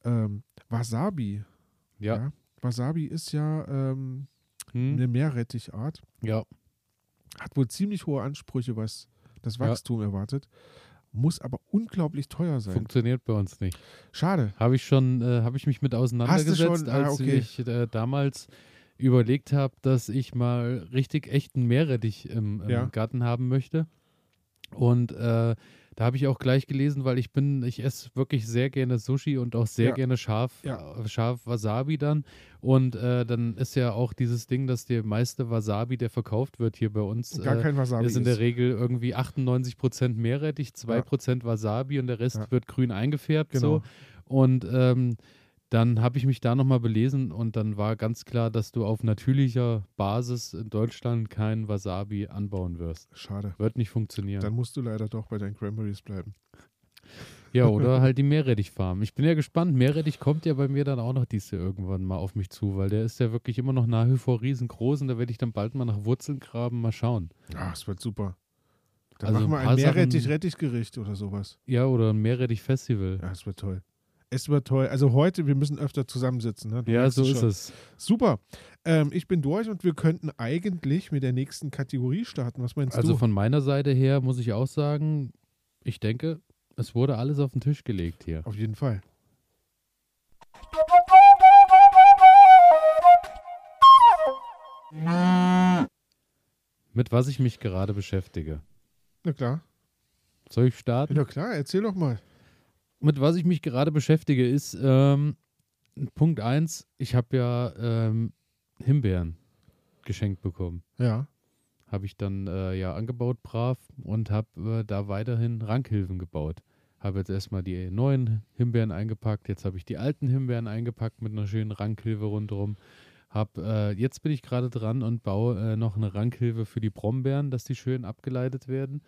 Ähm, Wasabi. Ja. Ja. Wasabi ist ja ähm, Hm? eine Meerrettichart. Ja. Hat wohl ziemlich hohe Ansprüche, was das Ja. Wachstum erwartet. Muss aber unglaublich teuer sein. Funktioniert bei uns nicht. Schade. Habe ich schon, äh, habe ich mich mit auseinandergesetzt, schon? Ah, als okay. ich äh, damals überlegt habe, dass ich mal richtig echten Meerrettich im, im Ja. Garten haben möchte. Und äh, da habe ich auch gleich gelesen, weil ich bin, ich esse wirklich sehr gerne Sushi und auch sehr Ja. gerne scharf, Ja. äh, scharf Wasabi dann. Und äh, dann ist ja auch dieses Ding, dass der meiste Wasabi, der verkauft wird hier bei uns, Gar äh, kein Wasabi. ist in der Regel irgendwie 98% Meerrettich, 2% Wasabi und der Rest Ja. wird grün eingefärbt. Genau. So. Und ähm, dann habe ich mich da nochmal belesen und dann war ganz klar, dass du auf natürlicher Basis in Deutschland kein Wasabi anbauen wirst. Schade. Wird nicht funktionieren. Dann musst du leider doch bei deinen Cranberries bleiben. ja, oder halt die Meerrettichfarm. Ich bin ja gespannt. Meerrettich kommt ja bei mir dann auch noch dies Jahr irgendwann mal auf mich zu, weil der ist ja wirklich immer noch nach wie vor riesengroß und da werde ich dann bald mal nach Wurzeln graben, mal schauen. Ah, es wird super. Dann Also machen wir ein Meerrettich-Rettichgericht oder sowas. Ja, oder ein Meerrettich-Festival. Ja, es wird toll. Es wird toll. Also heute, wir müssen öfter zusammensitzen. Ne? Ja, so ist es. Super. Ähm, ich bin durch und wir könnten eigentlich mit der nächsten Kategorie starten. Was meinst Also du? von meiner Seite her muss ich auch sagen, ich denke, es wurde alles auf den Tisch gelegt hier. Auf jeden Fall. Mit was ich mich gerade beschäftige. Na klar. Soll ich starten? Ja, klar, erzähl doch mal. Mit was ich mich gerade beschäftige ist ähm, Punkt 1, ich habe ja ähm, Himbeeren geschenkt bekommen. Ja. Habe ich dann äh, ja angebaut brav und habe äh, da weiterhin Rankhilfen gebaut. Habe jetzt erstmal die neuen Himbeeren eingepackt, jetzt habe ich die alten Himbeeren eingepackt mit einer schönen Rankhilfe rundherum. Hab, äh, jetzt bin ich gerade dran und baue äh, noch eine Rankhilfe für die Brombeeren, dass die schön abgeleitet werden.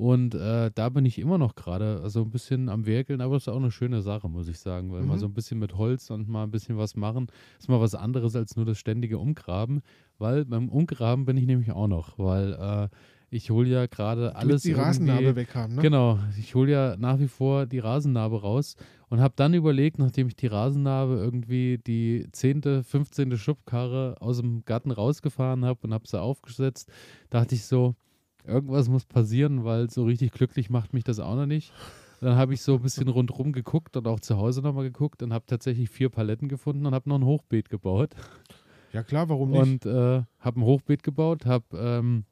Und äh, da bin ich immer noch gerade so ein bisschen am Werkeln, aber es ist auch eine schöne Sache, muss ich sagen, weil Mhm. mal so ein bisschen mit Holz und mal ein bisschen was machen, ist mal was anderes als nur das ständige Umgraben, weil beim Umgraben bin ich nämlich auch noch, weil äh, ich hole ja gerade alles die Rasennarbe weg haben, ne? Genau, ich hole ja nach wie vor die Rasennarbe raus und habe dann überlegt, nachdem ich die Rasennarbe irgendwie die 10., 15. Schubkarre aus dem Garten rausgefahren habe und habe sie aufgesetzt, dachte ich so, irgendwas muss passieren, weil so richtig glücklich macht mich das auch noch nicht. Dann habe ich so ein bisschen rundherum geguckt und auch zu Hause nochmal geguckt und habe tatsächlich vier Paletten gefunden und habe noch ein Hochbeet gebaut. Ja, klar, warum nicht? Und äh, habe ein Hochbeet gebaut, habe ähm,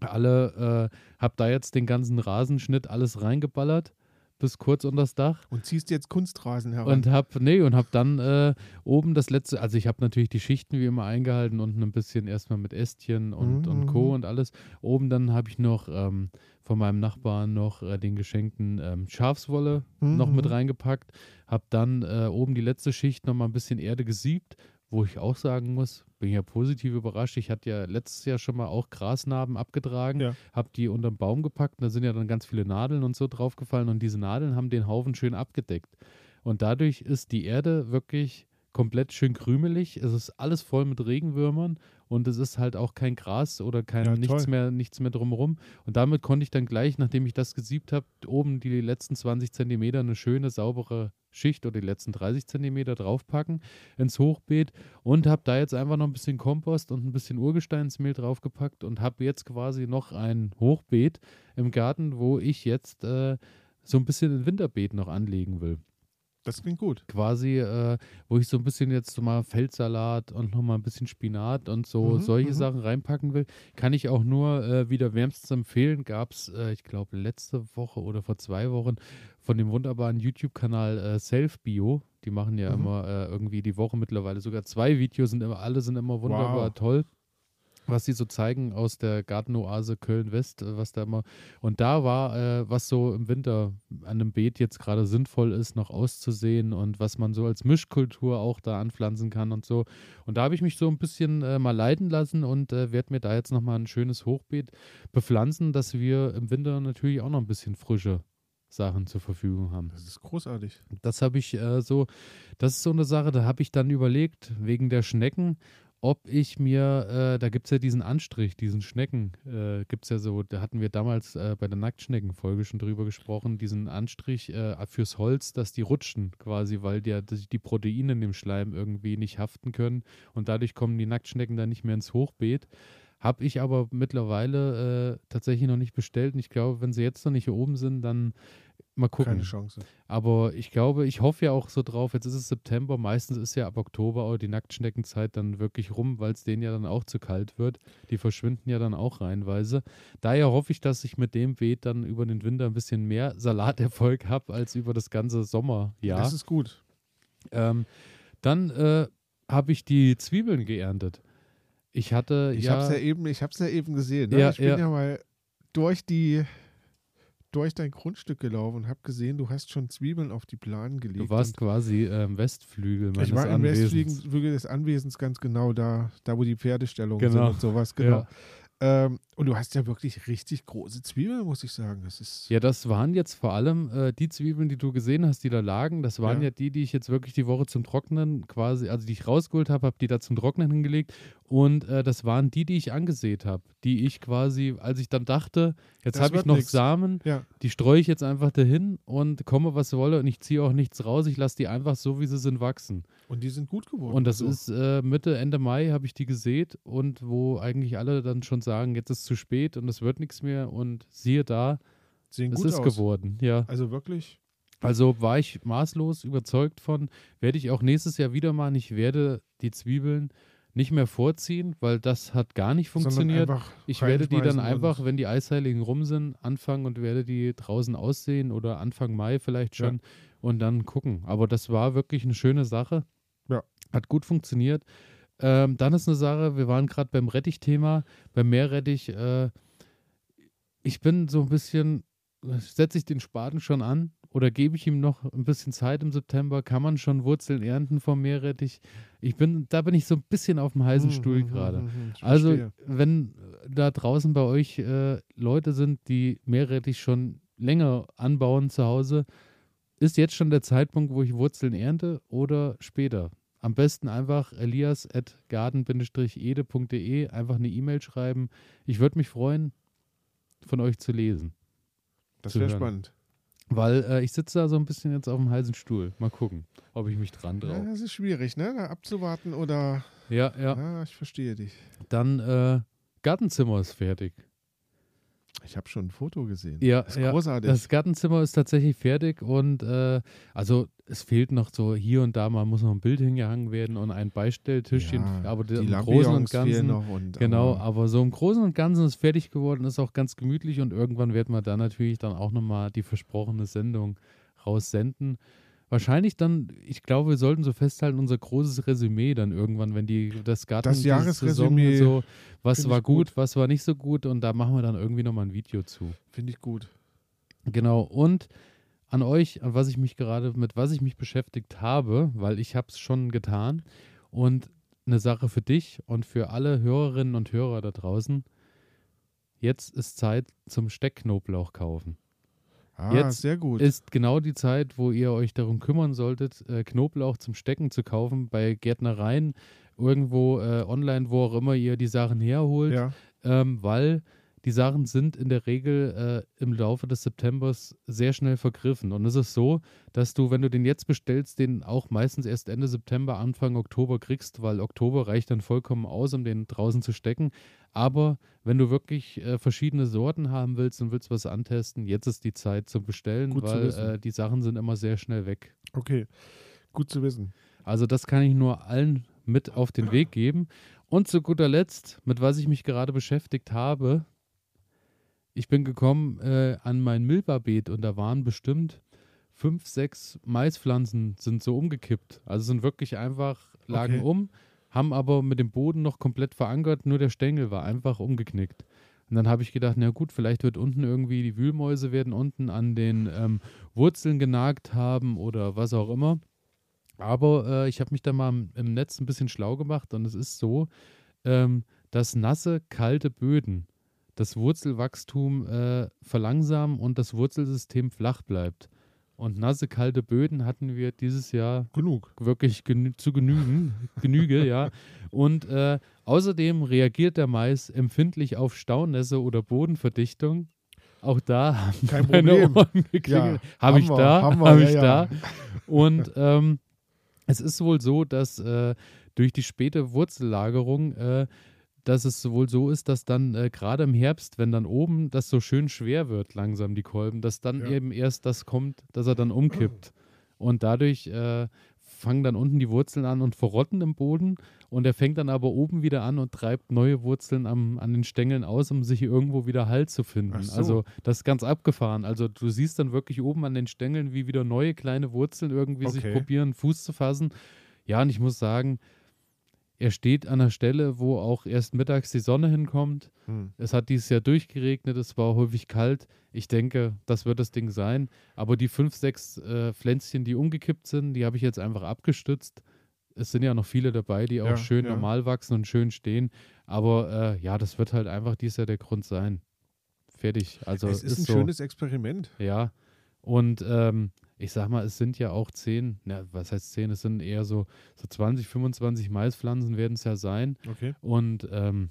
alle, äh, habe da jetzt den ganzen Rasenschnitt alles reingeballert bis kurz unter das Dach Und ziehst jetzt Kunstrasen heran. und habe nee und habe dann äh, oben das letzte, also ich habe natürlich die Schichten wie immer eingehalten unten ein bisschen erstmal mit Ästchen und, und Co Mhm. und alles. Oben dann habe ich noch ähm, von meinem Nachbarn noch äh, den geschenkten ähm, Schafswolle noch mit Mhm. reingepackt, habe dann äh, oben die letzte Schicht noch mal ein bisschen Erde gesiebt, wo ich auch sagen muss, bin ja positiv überrascht. Ich hatte ja letztes Jahr schon mal auch Grasnarben abgetragen, Ja. habe die unterm Baum gepackt und da sind ja dann ganz viele Nadeln und so draufgefallen und diese Nadeln haben den Haufen schön abgedeckt. Und dadurch ist die Erde wirklich komplett schön krümelig. Es ist alles voll mit Regenwürmern und es ist halt auch kein Gras oder kein Ja, nichts toll. mehr, nichts mehr drumherum. Und damit konnte ich dann gleich, nachdem ich das gesiebt habe, oben die letzten 20 Zentimeter eine schöne, saubere Schicht oder die letzten 30 Zentimeter draufpacken ins Hochbeet und habe da jetzt einfach noch ein bisschen Kompost und ein bisschen Urgesteinsmehl draufgepackt und habe jetzt quasi noch ein Hochbeet im Garten, wo ich jetzt äh, so ein bisschen ein Winterbeet noch anlegen will das klingt gut. quasi, äh, wo ich so ein bisschen jetzt mal Feldsalat und nochmal ein bisschen Spinat und so Mhm, solche mhm. Sachen reinpacken will, kann ich auch nur äh, wieder wärmstens empfehlen. Gab es, äh, ich glaube, letzte Woche oder vor zwei Wochen von dem wunderbaren YouTube-Kanal äh, Self Bio. Die machen ja Mhm. immer äh, irgendwie die Woche mittlerweile sogar zwei Videos, sind immer, alle sind immer wunderbar Wow. toll. Was sie so zeigen aus der Gartenoase Köln-West, äh, was da immer. Und da war, äh, was so im Winter an einem Beet jetzt gerade sinnvoll ist, noch auszusehen und was man so als Mischkultur auch da anpflanzen kann und so. Und da habe ich mich so ein bisschen äh, mal leiten lassen und äh, werde mir da jetzt nochmal ein schönes Hochbeet bepflanzen, dass wir im Winter natürlich auch noch ein bisschen frische Sachen zur Verfügung haben. Das ist großartig. Das habe ich äh, so, das ist so eine Sache, da habe ich dann überlegt, wegen der Schnecken, ob ich mir, äh, da gibt es ja diesen Anstrich, diesen Schnecken, äh, gibt es ja so, da hatten wir damals äh, bei der Nacktschnecken-Folge schon drüber gesprochen, diesen Anstrich äh, fürs Holz, dass die rutschen quasi, weil die, die Proteine in dem Schleim irgendwie nicht haften können und dadurch kommen die Nacktschnecken dann nicht mehr ins Hochbeet. Habe ich aber mittlerweile äh, tatsächlich noch nicht bestellt. Und ich glaube, wenn sie jetzt noch nicht hier oben sind, dann mal gucken. Keine Chance. Aber ich glaube, ich hoffe ja auch so drauf, jetzt ist es September, meistens ist ja ab Oktober auch die Nacktschneckenzeit dann wirklich rum, weil es denen ja dann auch zu kalt wird. Die verschwinden ja dann auch reihenweise. Daher hoffe ich, dass ich mit dem Beet dann über den Winter ein bisschen mehr Salaterfolg habe als über das ganze Sommerjahr. Das ist gut. Ähm, dann äh, habe ich die Zwiebeln geerntet. Ich hatte Ich ja, habe es ja eben, ich hab's ja eben gesehen. Ne? Ja, ich bin ja. ja. mal durch die durch dein Grundstück gelaufen und habe gesehen, du hast schon Zwiebeln auf die Planen gelegt. du warst quasi ähm, Westflügel meines ich war im Anwesens. Westflügel des Anwesens ganz genau da, da wo die Pferdestellungen Genau. sind und sowas, genau. Ja. Ähm, und du hast ja wirklich richtig große Zwiebeln, muss ich sagen. Das ist Ja, das waren jetzt vor allem äh, die Zwiebeln, die du gesehen hast, die da lagen. Das waren ja. Ja. die, die ich jetzt wirklich die Woche zum Trocknen quasi, also die ich rausgeholt habe, habe die da zum Trocknen hingelegt. Und äh, das waren die, die ich angesät habe. Die ich quasi, als ich dann dachte, jetzt habe ich noch nix. Samen, ja, die streue ich jetzt einfach dahin und komme, was wolle. Und ich ziehe auch nichts raus. Ich lasse die einfach so, wie sie sind, wachsen. und die sind gut geworden. Und das Also, ist äh, Mitte, Ende Mai habe ich die gesät und wo eigentlich alle dann schon sagen, jetzt ist zu spät und es wird nichts mehr. Und siehe da, sehen es ist aus. geworden. Ja. Also wirklich. Also war ich maßlos überzeugt von, werde ich auch nächstes Jahr wieder machen. Ich werde die Zwiebeln nicht mehr vorziehen, weil das hat gar nicht funktioniert. Ich werde die dann einfach, wenn die Eisheiligen rum sind, anfangen und werde die draußen aussehen oder Anfang Mai vielleicht Ja. schon und dann gucken. Aber das war wirklich eine schöne Sache. Ja. Hat gut funktioniert. Ähm, dann ist eine Sache, wir waren gerade beim Rettich-Thema, beim Meerrettich. Äh, ich bin so ein bisschen, setze ich den Spaten schon an oder gebe ich ihm noch ein bisschen Zeit im September? Kann man schon Wurzeln ernten vom Meerrettich? Ich bin, da bin ich so ein bisschen auf dem heißen Hm, Stuhl hm, hm, gerade. hm, hm, ich Also, verstehe. wenn da draußen bei euch äh, Leute sind, die Meerrettich schon länger anbauen zu Hause, ist jetzt schon der Zeitpunkt, wo ich Wurzeln ernte oder später? Am besten einfach elias.garden-ede.de einfach eine E-Mail schreiben. Ich würde mich freuen, von euch zu lesen. das wäre spannend. Weil äh, ich sitze da so ein bisschen jetzt auf dem heißen Stuhl. Mal gucken, ob ich mich dran Ja, traue. das ist schwierig, ne? Da abzuwarten oder. Ja, ja. Ja, ich verstehe dich. Dann äh, Gartenzimmer ist fertig. Ich habe schon ein Foto gesehen. Ja, das ist ja, großartig. Das Gartenzimmer ist tatsächlich fertig und äh, also es fehlt noch so hier und da mal muss noch ein Bild hingehangen werden und ein Beistelltischchen, Ja, aber die im Großen und Lampions Ganzen noch und, genau, aber aber so im Großen und Ganzen ist fertig geworden, ist auch ganz gemütlich und irgendwann werden wir da natürlich dann auch nochmal die versprochene Sendung raussenden. Wahrscheinlich dann, ich glaube, wir sollten so festhalten, unser großes Resümee dann irgendwann, wenn die das Garten Das Jahresresümee so, was war gut, gut. was war nicht so gut und da machen wir dann irgendwie nochmal ein Video zu. Finde ich gut. Genau, und an euch, an was ich mich gerade, mit was ich mich beschäftigt habe, weil ich habe es schon getan. Und eine Sache für dich und für alle Hörerinnen und Hörer da draußen. Jetzt ist Zeit zum Steckknoblauch kaufen. Ah, Jetzt sehr gut. Ist genau die Zeit, wo ihr euch darum kümmern solltet, äh, Knoblauch zum Stecken zu kaufen bei Gärtnereien, irgendwo äh, online, wo auch immer ihr die Sachen herholt ja. ähm, weil die Sachen sind in der Regel äh, im Laufe des Septembers sehr schnell vergriffen. Und es ist so, dass du, wenn du den jetzt bestellst, den auch meistens erst Ende September, Anfang Oktober kriegst, weil Oktober reicht dann vollkommen aus, um den draußen zu stecken. Aber wenn du wirklich äh, verschiedene Sorten haben willst und willst was antesten, jetzt ist die Zeit zum Bestellen, Gut zu weil wissen. äh, die Sachen sind immer sehr schnell weg. Okay. Gut zu wissen. Also das kann ich nur allen mit auf den Weg geben. Und zu guter Letzt, mit was ich mich gerade beschäftigt habe, ich bin gekommen äh, an mein Milberbeet und da waren bestimmt fünf, sechs Maispflanzen sind so umgekippt. Also sind wirklich einfach, lagen Okay. um, haben aber mit dem Boden noch komplett verankert, nur der Stängel war einfach umgeknickt. Und dann habe ich gedacht, na gut, vielleicht wird unten irgendwie die Wühlmäuse werden unten an den ähm, Wurzeln genagt haben oder was auch immer. Aber äh, ich habe mich da mal im, im Netz ein bisschen schlau gemacht und es ist so, ähm, dass nasse, kalte Böden das Wurzelwachstum äh, verlangsamen und das Wurzelsystem flach bleibt. Und nasse, kalte Böden hatten wir dieses Jahr Genug. wirklich genü zu genügen, Genüge, ja. Und äh, außerdem reagiert der Mais empfindlich auf Staunässe oder Bodenverdichtung. Auch da haben Kein meine Problem. Ohren geklingelt. Ja, habe ich wir, da, habe ja, ich ja. da. Und ähm, es ist wohl so, dass äh, durch die späte Wurzellagerung äh, dass es wohl so ist, dass dann äh, gerade im Herbst, wenn dann oben das so schön schwer wird, langsam die Kolben, dass dann Ja. eben erst das kommt, dass er dann umkippt. Und dadurch äh, fangen dann unten die Wurzeln an und verrotten im Boden und er fängt dann aber oben wieder an und treibt neue Wurzeln am, an den Stängeln aus, um sich irgendwo wieder Halt zu finden. So. Also das ist ganz abgefahren. Also du siehst dann wirklich oben an den Stängeln, wie wieder neue kleine Wurzeln irgendwie sich Okay. probieren, Fuß zu fassen. Ja, und ich muss sagen, er steht an einer Stelle, wo auch erst mittags die Sonne hinkommt. Hm. Es hat dieses Jahr durchgeregnet, es war häufig kalt. Ich denke, das wird das Ding sein. Aber die fünf, sechs äh, Pflänzchen, die umgekippt sind, die habe ich jetzt einfach abgestützt. Es sind ja noch viele dabei, die auch Ja, schön ja. normal wachsen und schön stehen. Aber äh, ja, das wird halt einfach dieses Jahr der Grund sein. Fertig. Also es ist, ein so. schönes Experiment. Ja. Und ähm, ich sag mal, es sind ja auch zehn, na, was heißt zehn? Es sind eher so, so 20, 25 Maispflanzen werden es ja sein. Okay. Und ähm,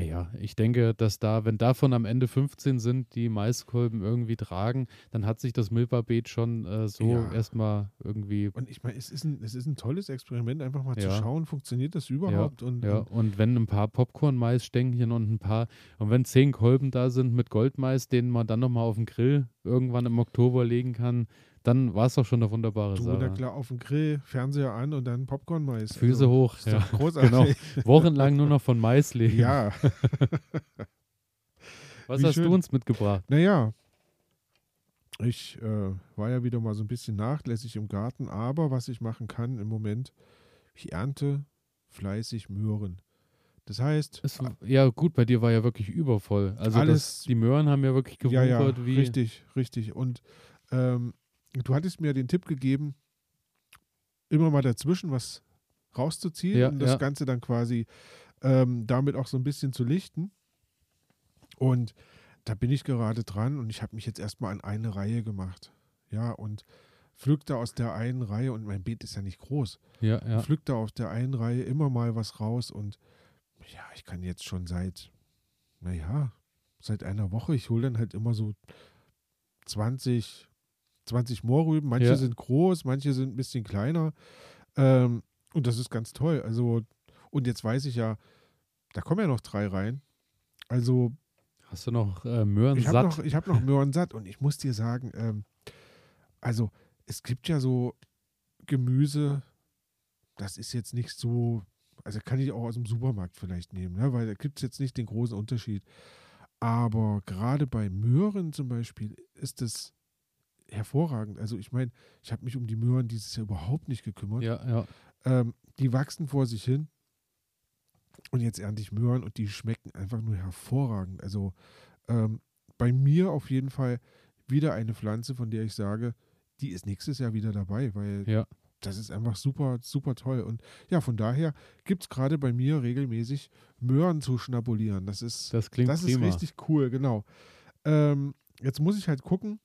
ja, ich denke, dass da, wenn davon am Ende 15 sind, die Maiskolben irgendwie tragen, dann hat sich das Milpa-Beet schon äh, so Ja. erstmal irgendwie. Und ich meine, es ist, ein, es ist ein tolles Experiment, einfach mal zu Ja. schauen, funktioniert das überhaupt? und, Ja, und und wenn ein paar Popcorn-Mais-Stängchen und ein paar, und wenn zehn Kolben da sind mit Goldmais, den man dann nochmal auf den Grill irgendwann im Oktober legen kann, dann war es doch schon eine wunderbare du, na Sache. klar, auf dem Grill, Fernseher an und dann Popcorn-Mais. Füße Also, hoch, Ist ja. doch großartig. Wochenlang nur noch von Mais leben. Ja, Was wie hast schön. du uns mitgebracht? naja. Ich äh, war ja wieder mal so ein bisschen nachlässig im Garten, aber was ich machen kann im Moment, ich ernte fleißig Möhren. Das heißt, Es, ja, gut, bei dir war ja wirklich übervoll. Also Alles- das, die Möhren haben ja wirklich ja, ja, gewuchert wie. richtig, richtig. Und ähm, du hattest mir den Tipp gegeben, immer mal dazwischen was rauszuziehen Ja, und das ja. Ganze dann quasi ähm, damit auch so ein bisschen zu lichten. Und da bin ich gerade dran und ich habe mich jetzt erstmal an eine Reihe gemacht. Ja, und pflück da aus der einen Reihe, und mein Beet ist ja nicht groß, Ja, ja. pflück da auf der einen Reihe immer mal was raus und ja, ich kann jetzt schon seit, naja, seit einer Woche, ich hole dann halt immer so 20, 20 Mohrrüben. Manche Ja. sind groß, manche sind ein bisschen kleiner. Ähm, und das ist ganz toll. Also, und jetzt weiß ich ja, da kommen ja noch drei rein. Also, Hast du noch äh, Möhren ich habe satt? noch, ich hab noch Möhren satt und ich muss dir sagen, ähm, also es gibt ja so Gemüse, das ist jetzt nicht so, also kann ich auch aus dem Supermarkt vielleicht nehmen, ne? weil da gibt es jetzt nicht den großen Unterschied. Aber gerade bei Möhren zum Beispiel ist es hervorragend. Also ich meine, ich habe mich um die Möhren dieses Jahr überhaupt nicht gekümmert. ja, ja. Ähm, die wachsen vor sich hin. Und jetzt ernte ich Möhren und die schmecken einfach nur hervorragend. Also ähm, bei mir auf jeden Fall wieder eine Pflanze, von der ich sage, die ist nächstes Jahr wieder dabei, weil Ja. das ist einfach super, super toll. Und ja, von daher gibt es gerade bei mir regelmäßig Möhren zu schnabulieren. Das ist, Das klingt das ist richtig cool, genau. Ähm, jetzt muss ich halt gucken,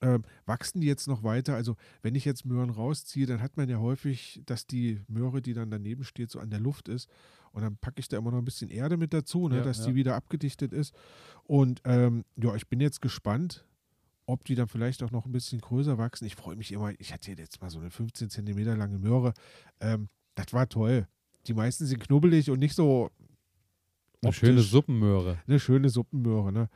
ähm, wachsen die jetzt noch weiter? Also, wenn ich jetzt Möhren rausziehe, dann hat man ja häufig, dass die Möhre, die dann daneben steht, so an der Luft ist. Und dann packe ich da immer noch ein bisschen Erde mit dazu, ne, Ja, dass ja. die wieder abgedichtet ist. Und ähm, ja, ich bin jetzt gespannt, ob die dann vielleicht auch noch ein bisschen größer wachsen. Ich freue mich immer, ich hatte jetzt mal so eine 15 Zentimeter lange Möhre. Ähm, das war toll. Die meisten sind knubbelig und nicht so Eine schöne optisch- Suppenmöhre. eine schöne Suppenmöhre, ne?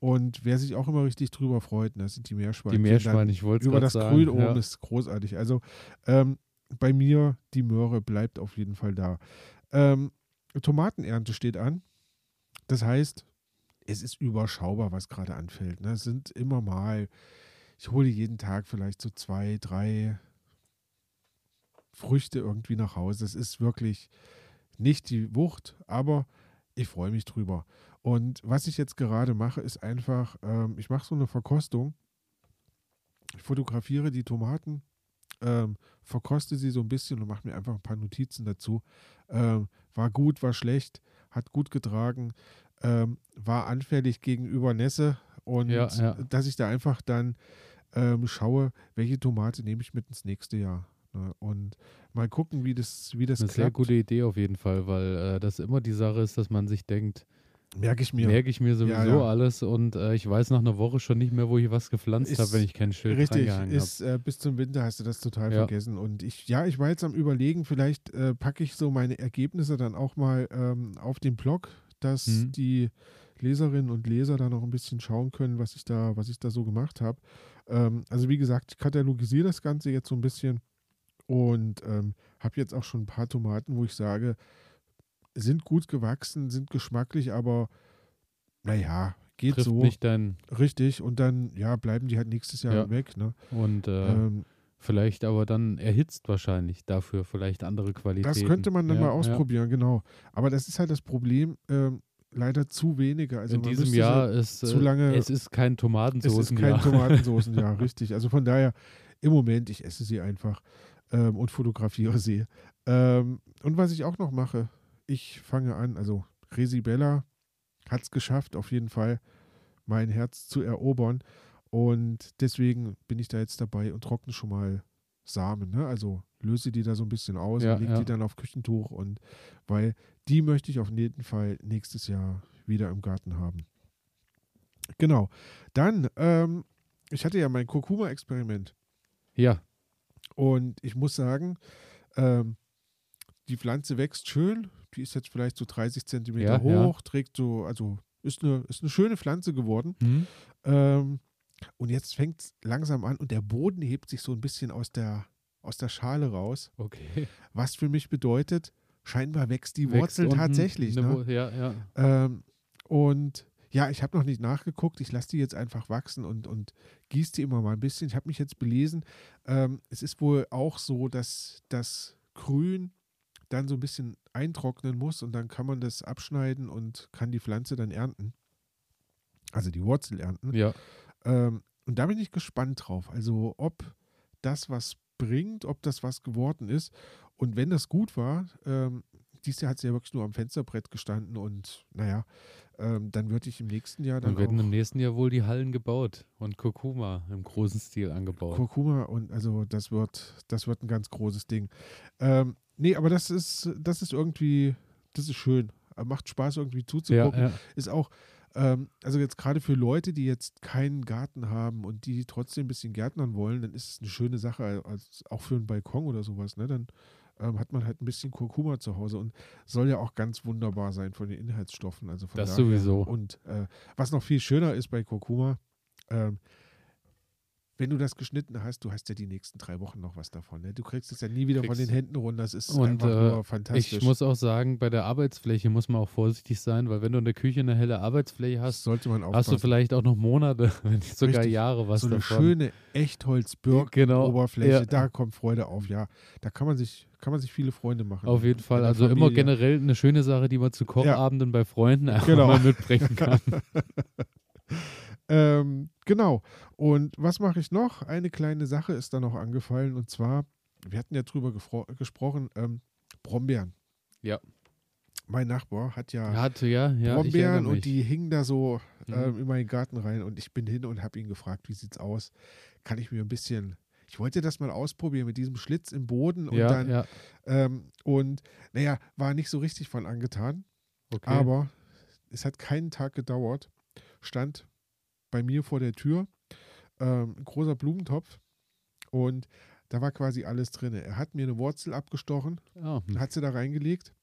Und wer sich auch immer richtig drüber freut, ne, das sind die Meerschweine. Die Meerschweine, ich wollte es Über das sagen. Grün oben ja. ist großartig. Also ähm, bei mir, die Möhre bleibt auf jeden Fall da. Ähm, Tomatenernte steht an. Das heißt, es ist überschaubar, was gerade anfällt. Ne? Es sind immer mal, ich hole jeden Tag vielleicht so zwei, drei Früchte irgendwie nach Hause. Das ist wirklich nicht die Wucht, aber ich freue mich drüber. Und was ich jetzt gerade mache, ist einfach, ähm, ich mache so eine Verkostung. Ich fotografiere die Tomaten, ähm, verkoste sie so ein bisschen und mache mir einfach ein paar Notizen dazu. Ähm, war gut, war schlecht, hat gut getragen, ähm, war anfällig gegenüber Nässe und Ja, ja. dass ich da einfach dann ähm, schaue, welche Tomate nehme ich mit ins nächste Jahr. Ne? Und mal gucken, wie das, wie das Eine klappt. sehr gute Idee auf jeden Fall, weil äh, das immer die Sache ist, dass man sich denkt, Merke ich mir. merke ich mir sowieso Ja, ja. alles und äh, ich weiß nach einer Woche schon nicht mehr, wo ich was gepflanzt habe, wenn ich kein Schild Richtig, reingehangen habe. ist äh, bis zum Winter hast du das total Ja. vergessen. Und ich, ja, ich war jetzt am überlegen, vielleicht äh, packe ich so meine Ergebnisse dann auch mal ähm, auf den Blog, dass Mhm. die Leserinnen und Leser da noch ein bisschen schauen können, was ich da, was ich da so gemacht habe. Ähm, also wie gesagt, ich katalogisiere das Ganze jetzt so ein bisschen und ähm, habe jetzt auch schon ein paar Tomaten, wo ich sage, sind gut gewachsen, sind geschmacklich, aber naja, geht Trifft so. nicht dein Richtig, und dann, ja, bleiben die halt nächstes Jahr Ja. weg, ne? und äh, Ähm, vielleicht aber dann erhitzt wahrscheinlich dafür vielleicht andere Qualitäten. das könnte man dann ja, mal ja. ausprobieren, genau. Aber das ist halt das Problem, ähm, leider zu wenige. Also In diesem Jahr ist zu äh, lange- es ist kein es ist Tomatensoßenjahr. kein Tomatensoßenjahr, richtig. Also von daher, im Moment, ich esse sie einfach ähm, und fotografiere sie. Ähm, und was ich auch noch mache, ich fange an, also Resibella hat es geschafft, auf jeden Fall mein Herz zu erobern. Und deswegen bin ich da jetzt dabei und trockne schon mal Samen. Ne? Also löse die da so ein bisschen aus Ja, und lege ja. die dann auf Küchentuch. Und weil die möchte ich auf jeden Fall nächstes Jahr wieder im Garten haben. Genau. Dann, ähm, ich hatte ja mein Kurkuma-Experiment. Ja, Und ich muss sagen, ähm, die Pflanze wächst schön. Die ist jetzt vielleicht so 30 Zentimeter Ja, ja. hoch, trägt so, also ist eine, ist eine schöne Pflanze geworden. hm? Ähm, und jetzt fängt es langsam an und der Boden hebt sich so ein bisschen aus der, aus der Schale raus. okay. Was für mich bedeutet, scheinbar wächst die Wächst Wurzel tatsächlich. Ne? Wo- Ja, ja. Ähm, und ja, ich habe noch nicht nachgeguckt. Ich lasse die jetzt einfach wachsen und, und gieße die immer mal ein bisschen. Ich habe mich jetzt belesen. Ähm, es ist wohl auch so, dass das Grün dann so ein bisschen eintrocknen muss und dann kann man das abschneiden und kann die Pflanze dann ernten. Also die Wurzel ernten. ja. Ähm, und da bin ich gespannt drauf. Also ob das was bringt, ob das was geworden ist. Und wenn das gut war, ähm, dieses Jahr hat sie ja wirklich nur am Fensterbrett gestanden und naja, ähm, dann würde ich im nächsten Jahr dann Dann werden im nächsten Jahr wohl die Hallen gebaut und Kurkuma im großen Stil angebaut. Kurkuma und also das wird, das wird ein ganz großes Ding. Ähm, nee, aber das ist, das ist irgendwie, das ist schön. Macht Spaß irgendwie ja, zuzugucken. ja. ist auch, ähm, also jetzt gerade für Leute, die jetzt keinen Garten haben und die trotzdem ein bisschen gärtnern wollen, dann ist es eine schöne Sache, als auch für einen Balkon oder sowas. Ne? Dann ähm, hat man halt ein bisschen Kurkuma zu Hause und soll ja auch ganz wunderbar sein von den Inhaltsstoffen. Also von Das daher. sowieso. Und äh, was noch viel schöner ist bei Kurkuma, ähm, wenn du das geschnitten hast, du hast ja die nächsten drei Wochen noch was davon. Ne? Du kriegst es ja nie wieder von Kriegst- den Händen runter. Das ist Und, einfach äh, nur fantastisch. Ich muss auch sagen, bei der Arbeitsfläche muss man auch vorsichtig sein, weil wenn du in der Küche eine helle Arbeitsfläche hast, sollte man hast aufpassen. du vielleicht auch noch Monate, wenn nicht sogar Richtig. Jahre was so eine davon. schöne Echtholz-Birken-Oberfläche, Genau, ja. da kommt Freude auf. Ja, da kann man sich, kann man sich viele Freunde machen. Auf jeden Fall. Also immer Familie. generell eine schöne Sache, die man zu Kochabenden bei Freunden einfach Genau. mal mitbringen kann. Ähm, genau. Und was mache ich noch? Eine kleine Sache ist da noch angefallen und zwar, wir hatten ja drüber gesprochen, ähm, Brombeeren. Ja. Mein Nachbar hat ja, hatte ja, ja, Brombeeren und die hingen da so Mhm. ähm, in meinen Garten rein und ich bin hin und habe ihn gefragt, wie sieht's aus? Kann ich mir ein bisschen, ich wollte das mal ausprobieren mit diesem Schlitz im Boden und ja, dann, ja, ähm, und naja, war nicht so richtig von angetan, okay. aber es hat keinen Tag gedauert, stand bei mir vor der Tür ähm, ein großer Blumentopf und da war quasi alles drin. Er hat mir eine Wurzel abgestochen, hm. hat sie da reingelegt.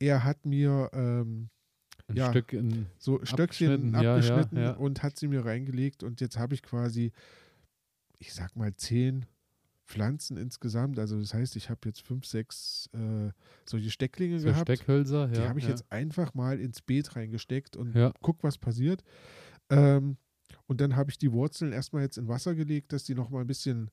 Er hat mir ähm, ein ja. Stück in, so Stöckchen Abgeschnitten, ja, abgeschnitten ja. und hat sie mir reingelegt und jetzt habe ich quasi, ich sag mal, zehn Pflanzen insgesamt. Also das heißt, ich habe jetzt fünf, sechs äh, solche Stecklinge so gehabt. Steckhölzer. Die ja, habe ich jetzt einfach mal ins Beet reingesteckt und guck, was passiert. Ähm, und dann habe ich die Wurzeln erstmal jetzt in Wasser gelegt, dass die nochmal ein bisschen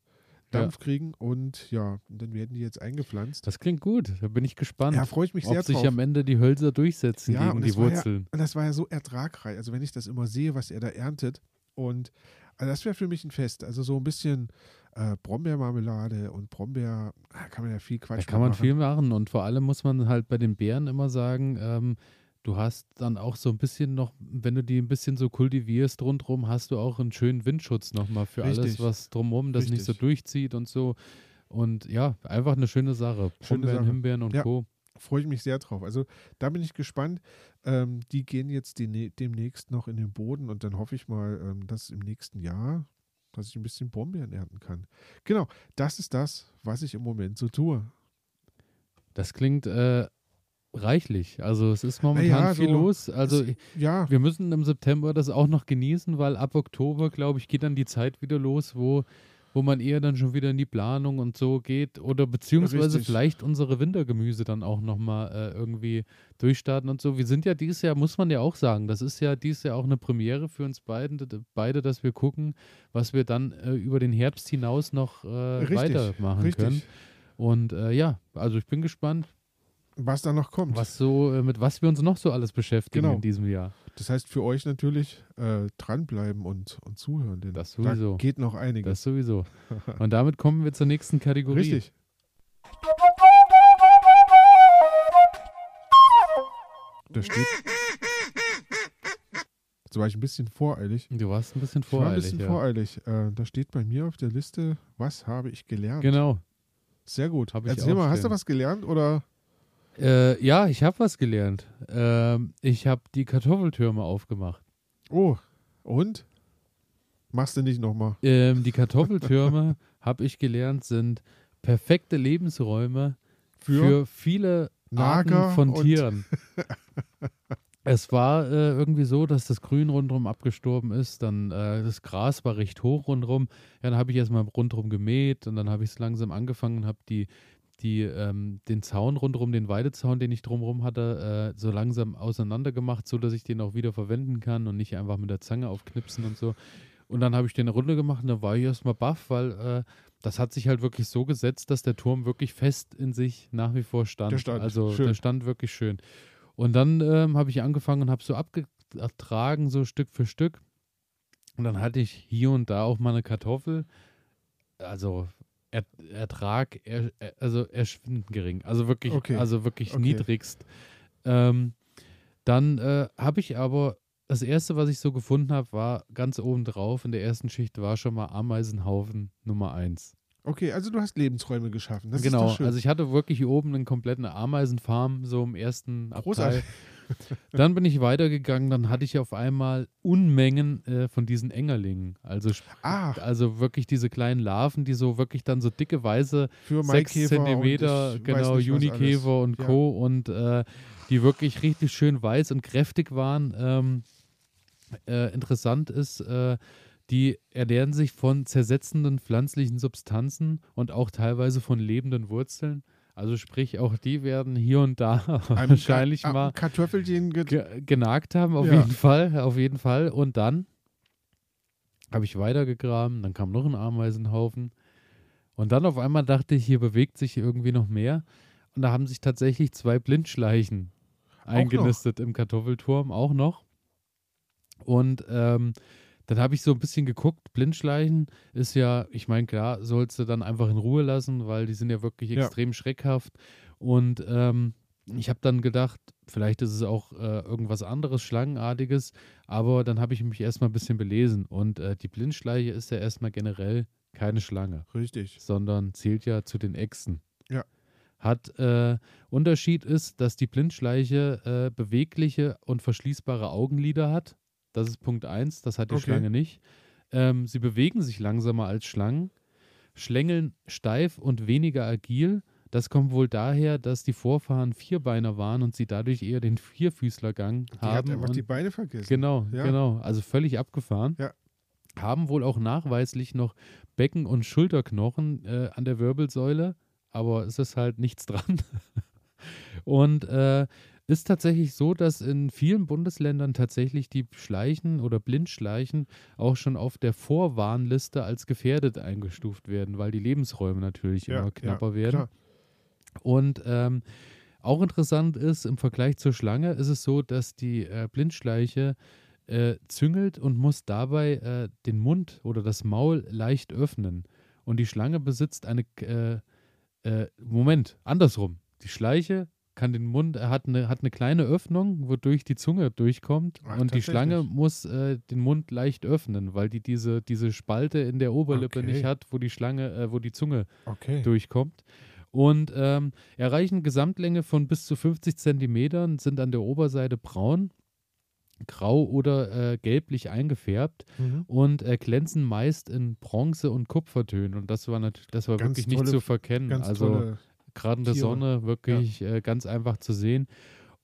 Dampf kriegen und ja, dann werden die jetzt eingepflanzt. Das klingt gut. Da bin ich gespannt, Ja, freue ich mich sehr ob sich drauf. am Ende die Hölzer durchsetzen Ja, gegen die ja- Wurzeln. Und das war ja so ertragreich. Also wenn ich das immer sehe, was er da erntet. Und also das wäre für mich ein Fest. Also so ein bisschen äh, Brombeermarmelade und Brombeer, ah, kann man ja viel Da Quatsch kann man machen. viel machen und vor allem muss man halt bei den Beeren immer sagen, ähm, du hast dann auch so ein bisschen noch, wenn du die ein bisschen so kultivierst rundherum, hast du auch einen schönen Windschutz nochmal für alles, Richtig. was drumherum das nicht so Richtig. durchzieht und so. Und ja, einfach eine schöne Sache. Schöne Brombeeren, Sache. Himbeeren und Ja. Co. Freue ich mich sehr drauf. Also da bin ich gespannt. Ähm, die gehen jetzt die, demnächst noch in den Boden und dann hoffe ich mal, ähm, dass im nächsten Jahr, dass ich ein bisschen Brombeeren ernten kann. Genau, das ist das, was ich im Moment so tue. Das klingt äh, reichlich. Also es ist momentan ja, viel so, los. Also es, ja. wir müssen im September das auch noch genießen, weil ab Oktober, glaube ich, geht dann die Zeit wieder los, wo, wo man eher dann schon wieder in die Planung und so geht oder beziehungsweise Richtig. vielleicht unsere Wintergemüse dann auch nochmal äh, irgendwie durchstarten und so. Wir sind ja dieses Jahr, muss man ja auch sagen, das ist ja dieses Jahr auch eine Premiere für uns beiden, beide, dass wir gucken, was wir dann äh, über den Herbst hinaus noch äh, weitermachen Richtig. können. Und äh, ja, also ich bin gespannt was da noch kommt. Was so, äh, mit was wir uns noch so alles beschäftigen genau. in diesem Jahr. Das heißt für euch natürlich äh, dranbleiben und, und zuhören, denn das sowieso. da geht noch einiges. Das sowieso. und damit kommen wir zur nächsten Kategorie. Richtig. Da steht. Jetzt war ich ein bisschen voreilig. Du warst ein bisschen voreilig. Ich war ein bisschen ja. voreilig. Äh, da steht bei mir auf der Liste, was habe ich gelernt? Genau. Sehr gut. Erzähl mal, hast du was gelernt oder? Äh, ja, ich habe was gelernt. Ähm, ich habe die Kartoffeltürme aufgemacht. Oh, und? Machst du nicht nochmal? Ähm, die Kartoffeltürme, habe ich gelernt, sind perfekte Lebensräume für, für viele Nager Arten von Tieren. es war äh, irgendwie so, dass das Grün rundherum abgestorben ist, dann äh, das Gras war recht hoch rundherum. Ja, dann habe ich erstmal rundherum gemäht und dann habe ich es langsam angefangen und habe die die, ähm, den Zaun rundherum, den Weidezaun, den ich drumherum hatte, äh, so langsam auseinander gemacht, so dass ich den auch wieder verwenden kann und nicht einfach mit der Zange aufknipsen und so. Und dann habe ich den eine Runde gemacht und da war ich erstmal baff, weil äh, das hat sich halt wirklich so gesetzt, dass der Turm wirklich fest in sich nach wie vor stand. Der stand also schön. der stand wirklich schön. Und dann ähm, habe ich angefangen und habe so abgetragen, so Stück für Stück. Und dann hatte ich hier und da auch mal eine Kartoffel. Also er Ertrag, er, also erschwindend gering. Also wirklich, okay. also wirklich okay. niedrigst. Ähm, dann äh, habe ich aber, das erste, was ich so gefunden habe, war ganz oben drauf in der ersten Schicht war schon mal Ameisenhaufen Nummer 1. Okay, also du hast Lebensräume geschaffen. Das genau, also ich hatte wirklich hier oben einen kompletten Ameisenfarm, so im ersten Großartig. Abteil. dann bin ich weitergegangen, dann hatte ich auf einmal Unmengen äh, von diesen Engerlingen. Also, also wirklich diese kleinen Larven, die so wirklich dann so dicke weiße Für sechs Zentimeter, genau, Unikäfer und Co. Ja. und äh, die wirklich richtig schön weiß und kräftig waren. Ähm, äh, interessant ist, äh, die ernähren sich von zersetzenden pflanzlichen Substanzen und auch teilweise von lebenden Wurzeln. Also sprich, auch die werden hier und da Ein wahrscheinlich Ka mal Kartoffelchen ge genagt haben, auf ja. jeden Fall, auf jeden Fall. Und dann habe ich weitergegraben, dann kam noch ein Ameisenhaufen. Und dann auf einmal dachte ich, hier bewegt sich irgendwie noch mehr. Und da haben sich tatsächlich zwei Blindschleichen eingenistet im Kartoffelturm, auch noch. Und ähm, dann habe ich so ein bisschen geguckt, Blindschleichen ist ja, ich meine, klar, sollst du dann einfach in Ruhe lassen, weil die sind ja wirklich ja. extrem schreckhaft. Und ähm, ich habe dann gedacht, vielleicht ist es auch äh, irgendwas anderes, Schlangenartiges, aber dann habe ich mich erstmal ein bisschen belesen. Und äh, die Blindschleiche ist ja erstmal generell keine Schlange. Richtig. Sondern zählt ja zu den Echsen. Ja. Hat äh, Unterschied ist, dass die Blindschleiche äh, bewegliche und verschließbare Augenlider hat. Das ist Punkt 1, das hat die okay. Schlange nicht. Ähm, sie bewegen sich langsamer als Schlangen, schlängeln steif und weniger agil. Das kommt wohl daher, dass die Vorfahren Vierbeiner waren und sie dadurch eher den Vierfüßlergang die haben. Die hat einfach die Beine vergessen. Genau, ja. genau. Also völlig abgefahren. Ja. Haben wohl auch nachweislich noch Becken- und Schulterknochen äh, an der Wirbelsäule, aber es ist halt nichts dran. und äh, ist tatsächlich so, dass in vielen Bundesländern tatsächlich die Schleichen oder Blindschleichen auch schon auf der Vorwarnliste als gefährdet eingestuft werden, weil die Lebensräume natürlich ja, immer knapper ja, werden. Klar. Und ähm, auch interessant ist, im Vergleich zur Schlange ist es so, dass die äh, Blindschleiche äh, züngelt und muss dabei äh, den Mund oder das Maul leicht öffnen. Und die Schlange besitzt eine, äh, äh, Moment, andersrum. Die Schleiche kann den Mund, er hat eine, hat eine kleine Öffnung, wodurch die Zunge durchkommt. Ach, und die Schlange muss äh, den Mund leicht öffnen, weil die diese, diese Spalte in der Oberlippe okay. nicht hat, wo die Schlange, äh, wo die Zunge okay. durchkommt. und ähm, erreichen Gesamtlänge von bis zu 50 Zentimetern, sind an der Oberseite braun, grau oder äh, gelblich eingefärbt Mhm. und äh, glänzen meist in Bronze- und Kupfertönen. Und das war natürlich, das war Ganz wirklich nicht tolle- zu verkennen. Also tolle. Gerade in der. Sonne wirklich äh, ganz einfach zu sehen.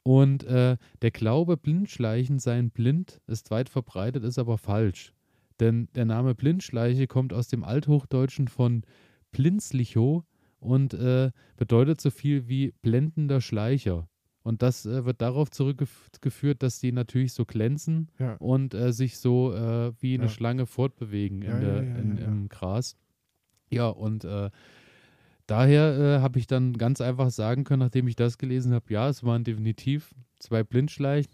Und äh, der Glaube, Blindschleichen seien blind, ist weit verbreitet, ist aber falsch. Denn der Name Blindschleiche kommt aus dem Althochdeutschen von Blinzlicho und äh, bedeutet so viel wie blendender Schleicher. Und das äh, wird darauf zurückgeführt, dass die natürlich so glänzen Ja. und äh, sich so äh, wie eine Ja. Schlange fortbewegen Ja, in ja, der, ja, in, ja, ja. im Gras. Ja, und äh, daher äh, habe ich dann ganz einfach sagen können, nachdem ich das gelesen habe, ja, es waren definitiv zwei Blindschleichen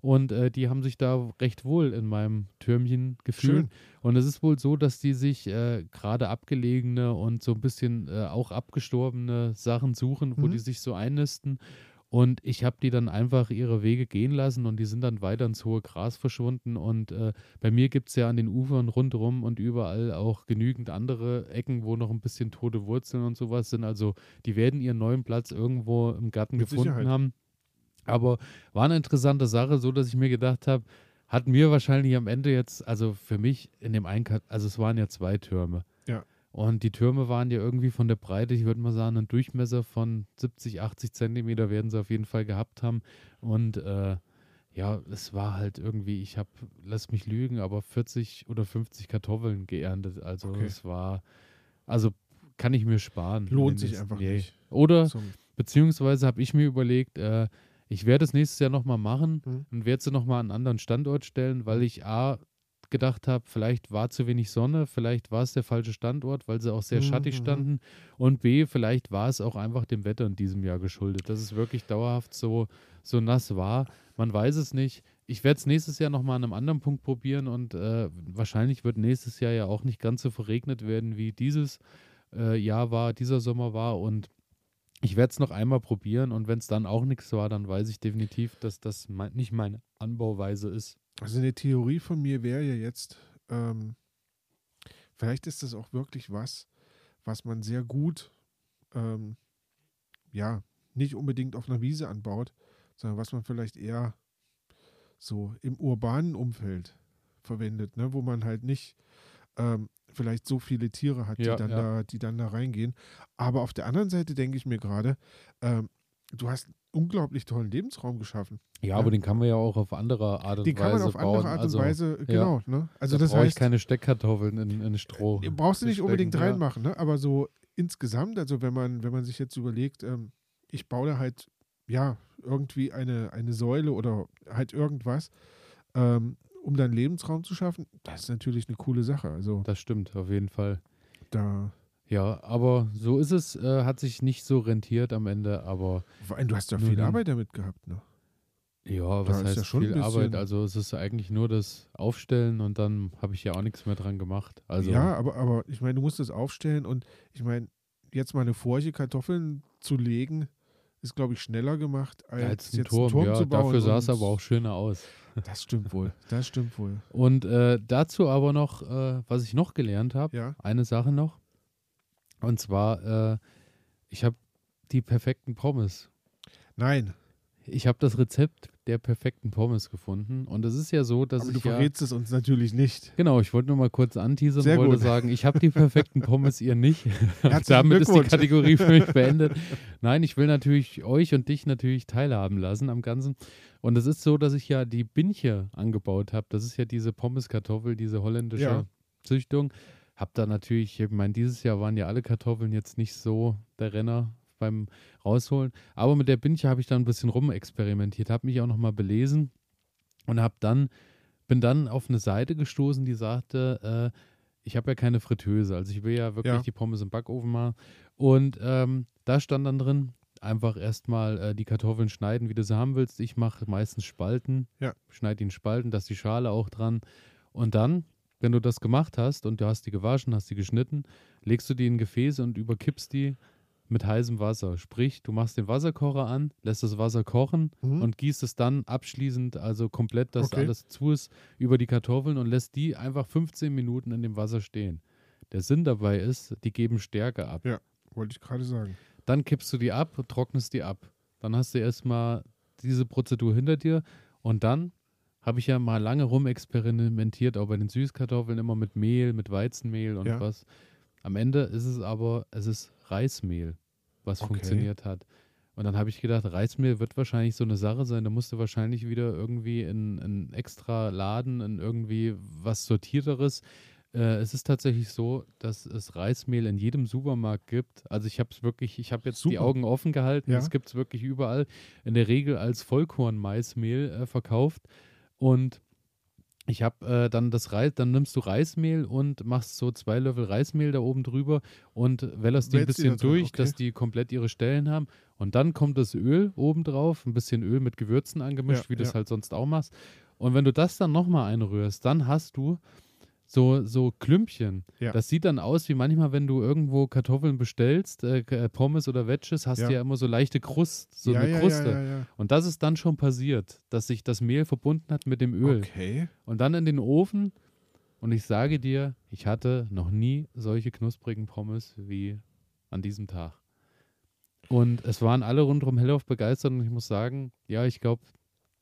und äh, die haben sich da recht wohl in meinem Türmchen gefühlt. Schön. Und es ist wohl so, dass die sich äh, gerade abgelegene und so ein bisschen äh, auch abgestorbene Sachen suchen, wo Mhm. die sich so einnisten. Und ich habe die dann einfach ihre Wege gehen lassen und die sind dann weiter ins hohe Gras verschwunden. Und äh, bei mir gibt es ja an den Ufern rundherum und überall auch genügend andere Ecken, wo noch ein bisschen tote Wurzeln und sowas sind. Also die werden ihren neuen Platz irgendwo im Garten Mit gefunden Sicherheit. haben. Aber war eine interessante Sache, so dass ich mir gedacht habe, hat mir wahrscheinlich am Ende jetzt, also für mich in dem einen, also es waren ja zwei Türme. Und die Türme waren ja irgendwie von der Breite, ich würde mal sagen, einen Durchmesser von 70, 80 Zentimeter werden sie auf jeden Fall gehabt haben. Und äh, ja, es war halt irgendwie, ich habe, lass mich lügen, aber 40 oder 50 Kartoffeln geerntet. Also Okay. es war, also kann ich mir sparen. Lohnt sich einfach nee. nicht. Oder Zum, Beziehungsweise habe ich mir überlegt, äh, ich werde es nächstes Jahr nochmal machen Mhm. und werde sie nochmal an einen anderen Standort stellen, weil ich A gedacht habe, vielleicht war zu wenig Sonne, vielleicht war es der falsche Standort, weil sie auch sehr Mhm, schattig mhm. standen und B, vielleicht war es auch einfach dem Wetter in diesem Jahr geschuldet, dass es wirklich dauerhaft so, so nass war. Man weiß es nicht. Ich werde es nächstes Jahr nochmal an einem anderen Punkt probieren und äh, wahrscheinlich wird nächstes Jahr ja auch nicht ganz so verregnet werden, wie dieses äh, Jahr war, dieser Sommer war und ich werde es noch einmal probieren und wenn es dann auch nichts war, dann weiß ich definitiv, dass das mein, nicht meine Anbauweise ist. Also eine Theorie von mir wäre ja jetzt, ähm, vielleicht ist das auch wirklich was, was man sehr gut, ähm, ja, nicht unbedingt auf einer Wiese anbaut, sondern was man vielleicht eher so im urbanen Umfeld verwendet, ne? wo man halt nicht ähm, vielleicht so viele Tiere hat, Ja, die, dann ja. da, die dann da reingehen. Aber auf der anderen Seite denke ich mir gerade, ähm, du hast unglaublich tollen Lebensraum geschaffen. Ja, Ja. aber den kann man ja auch auf andere Art und Den kann Weise man auf bauen. andere Art und also, Weise, genau. Ne? Also da das brauche ich heißt, keine Steckkartoffeln in, in Stroh. Die brauchst du nicht unbedingt stecken, ja. reinmachen, ne? aber so insgesamt, also wenn man, wenn man sich jetzt überlegt, ähm, ich baue da halt, ja, irgendwie eine, eine Säule oder halt irgendwas, ähm, um dann Lebensraum zu schaffen, das ist natürlich eine coole Sache. Also Das stimmt, auf jeden Fall. da, Ja, aber so ist es, äh, hat sich nicht so rentiert am Ende, aber du hast ja viel dann- Arbeit damit gehabt, ne? ja, Da was ist heißt ja schon viel Arbeit? Also es ist eigentlich nur das Aufstellen und dann habe ich ja auch nichts mehr dran gemacht. Also ja, aber, aber ich meine, du musst das aufstellen und ich meine, jetzt mal eine Furche Kartoffeln zu legen, ist, glaube ich, schneller gemacht, als, als ein jetzt Turm, einen Turm ja, zu bauen. dafür sah es aber auch schöner aus. Das stimmt wohl, das stimmt wohl. Und äh, dazu aber noch, äh, was ich noch gelernt habe, Ja, eine Sache noch. Und zwar, äh, ich habe die perfekten Pommes. nein, Ich habe das Rezept der perfekten Pommes gefuten. Und es ist ja so, dass aber du ich ja. verrätst es uns natürlich nicht. Genau, ich wollte nur mal kurz anteasern, Sehr wollte gut. sagen, ich habe die perfekten Pommes, ihr nicht. Damit ist die. Kategorie für mich beendet. Nein, ich will natürlich euch und dich natürlich teilhaben lassen am Ganzen. Und es ist so, dass ich ja die Binche angebaut habe. Das ist ja diese Pommeskartoffel, diese holländische Ja. Züchtung. Hab da natürlich, ich meine, dieses Jahr waren ja alle Kartoffeln jetzt nicht so der Renner beim Rausholen. Aber mit der Binche habe ich dann ein bisschen rumexperimentiert, habe mich auch nochmal belesen und habe dann, bin dann auf eine Seite gestoßen, die sagte, äh, ich habe ja keine Fritteuse, also ich will ja wirklich Ja. die Pommes im Backofen machen. Und ähm, da stand dann drin, einfach erstmal äh, die Kartoffeln schneiden, wie du sie haben willst. Ich mache meistens Spalten, Ja. schneide die in Spalten, dass die Schale auch dran. Und dann, wenn du das gemacht hast und du hast die gewaschen, hast die geschnitten, legst du die in Gefäße und überkippst die mit heißem Wasser. Sprich, du machst den Wasserkocher an, lässt das Wasser kochen Mhm. und gießt es dann abschließend, also komplett, dass Okay. alles zu ist, über die Kartoffeln und lässt die einfach 15 Minuten in dem Wasser stehen. Der Sinn dabei ist, die geben Stärke ab. Wollte ich gerade sagen. Dann kippst du die ab, trocknest die ab. Dann hast du erstmal diese Prozedur hinter dir und dann habe ich ja mal lange rumexperimentiert, auch bei den Süßkartoffeln, immer mit Mehl, mit Weizenmehl und Ja. was. Am Ende ist es aber, es ist Reismehl, was Okay. funktioniert hat. Und dann habe ich gedacht, Reismehl wird wahrscheinlich so eine Sache sein. Da musst du wahrscheinlich wieder irgendwie in einen extra Laden, in irgendwie was Sortierteres. Äh, es ist tatsächlich so, dass es Reismehl in jedem Supermarkt gibt. Also ich habe es wirklich, ich habe jetzt die Super. Augen offen gehalten. Ja. Es gibt es wirklich überall. In der Regel als Vollkorn-Maismehl äh, verkauft. Und ich habe äh, dann das Reis, dann nimmst du Reismehl und machst so zwei Löffel Reismehl da oben drüber und wellerst die ein bisschen durch, okay. dass die komplett ihre Stellen haben. Und dann kommt das Öl oben drauf, ein bisschen Öl mit Gewürzen angemischt, Ja, wie du es ja. halt sonst auch machst. Und wenn du das dann nochmal einrührst, dann hast du so, so Klümpchen. Ja. Das sieht dann aus wie manchmal, wenn du irgendwo Kartoffeln bestellst, äh, K- Pommes oder Wedges, hast Ja. du ja immer so leichte Krust, so ja, eine Kruste. Und das ist dann schon passiert, dass sich das Mehl verbunden hat mit dem Öl. Okay. Und dann in den Ofen. Und ich sage dir, ich hatte noch nie solche knusprigen Pommes wie an diesem Tag. Und es waren alle rundherum hellauf begeistert. Und ich muss sagen, ja, ich glaube,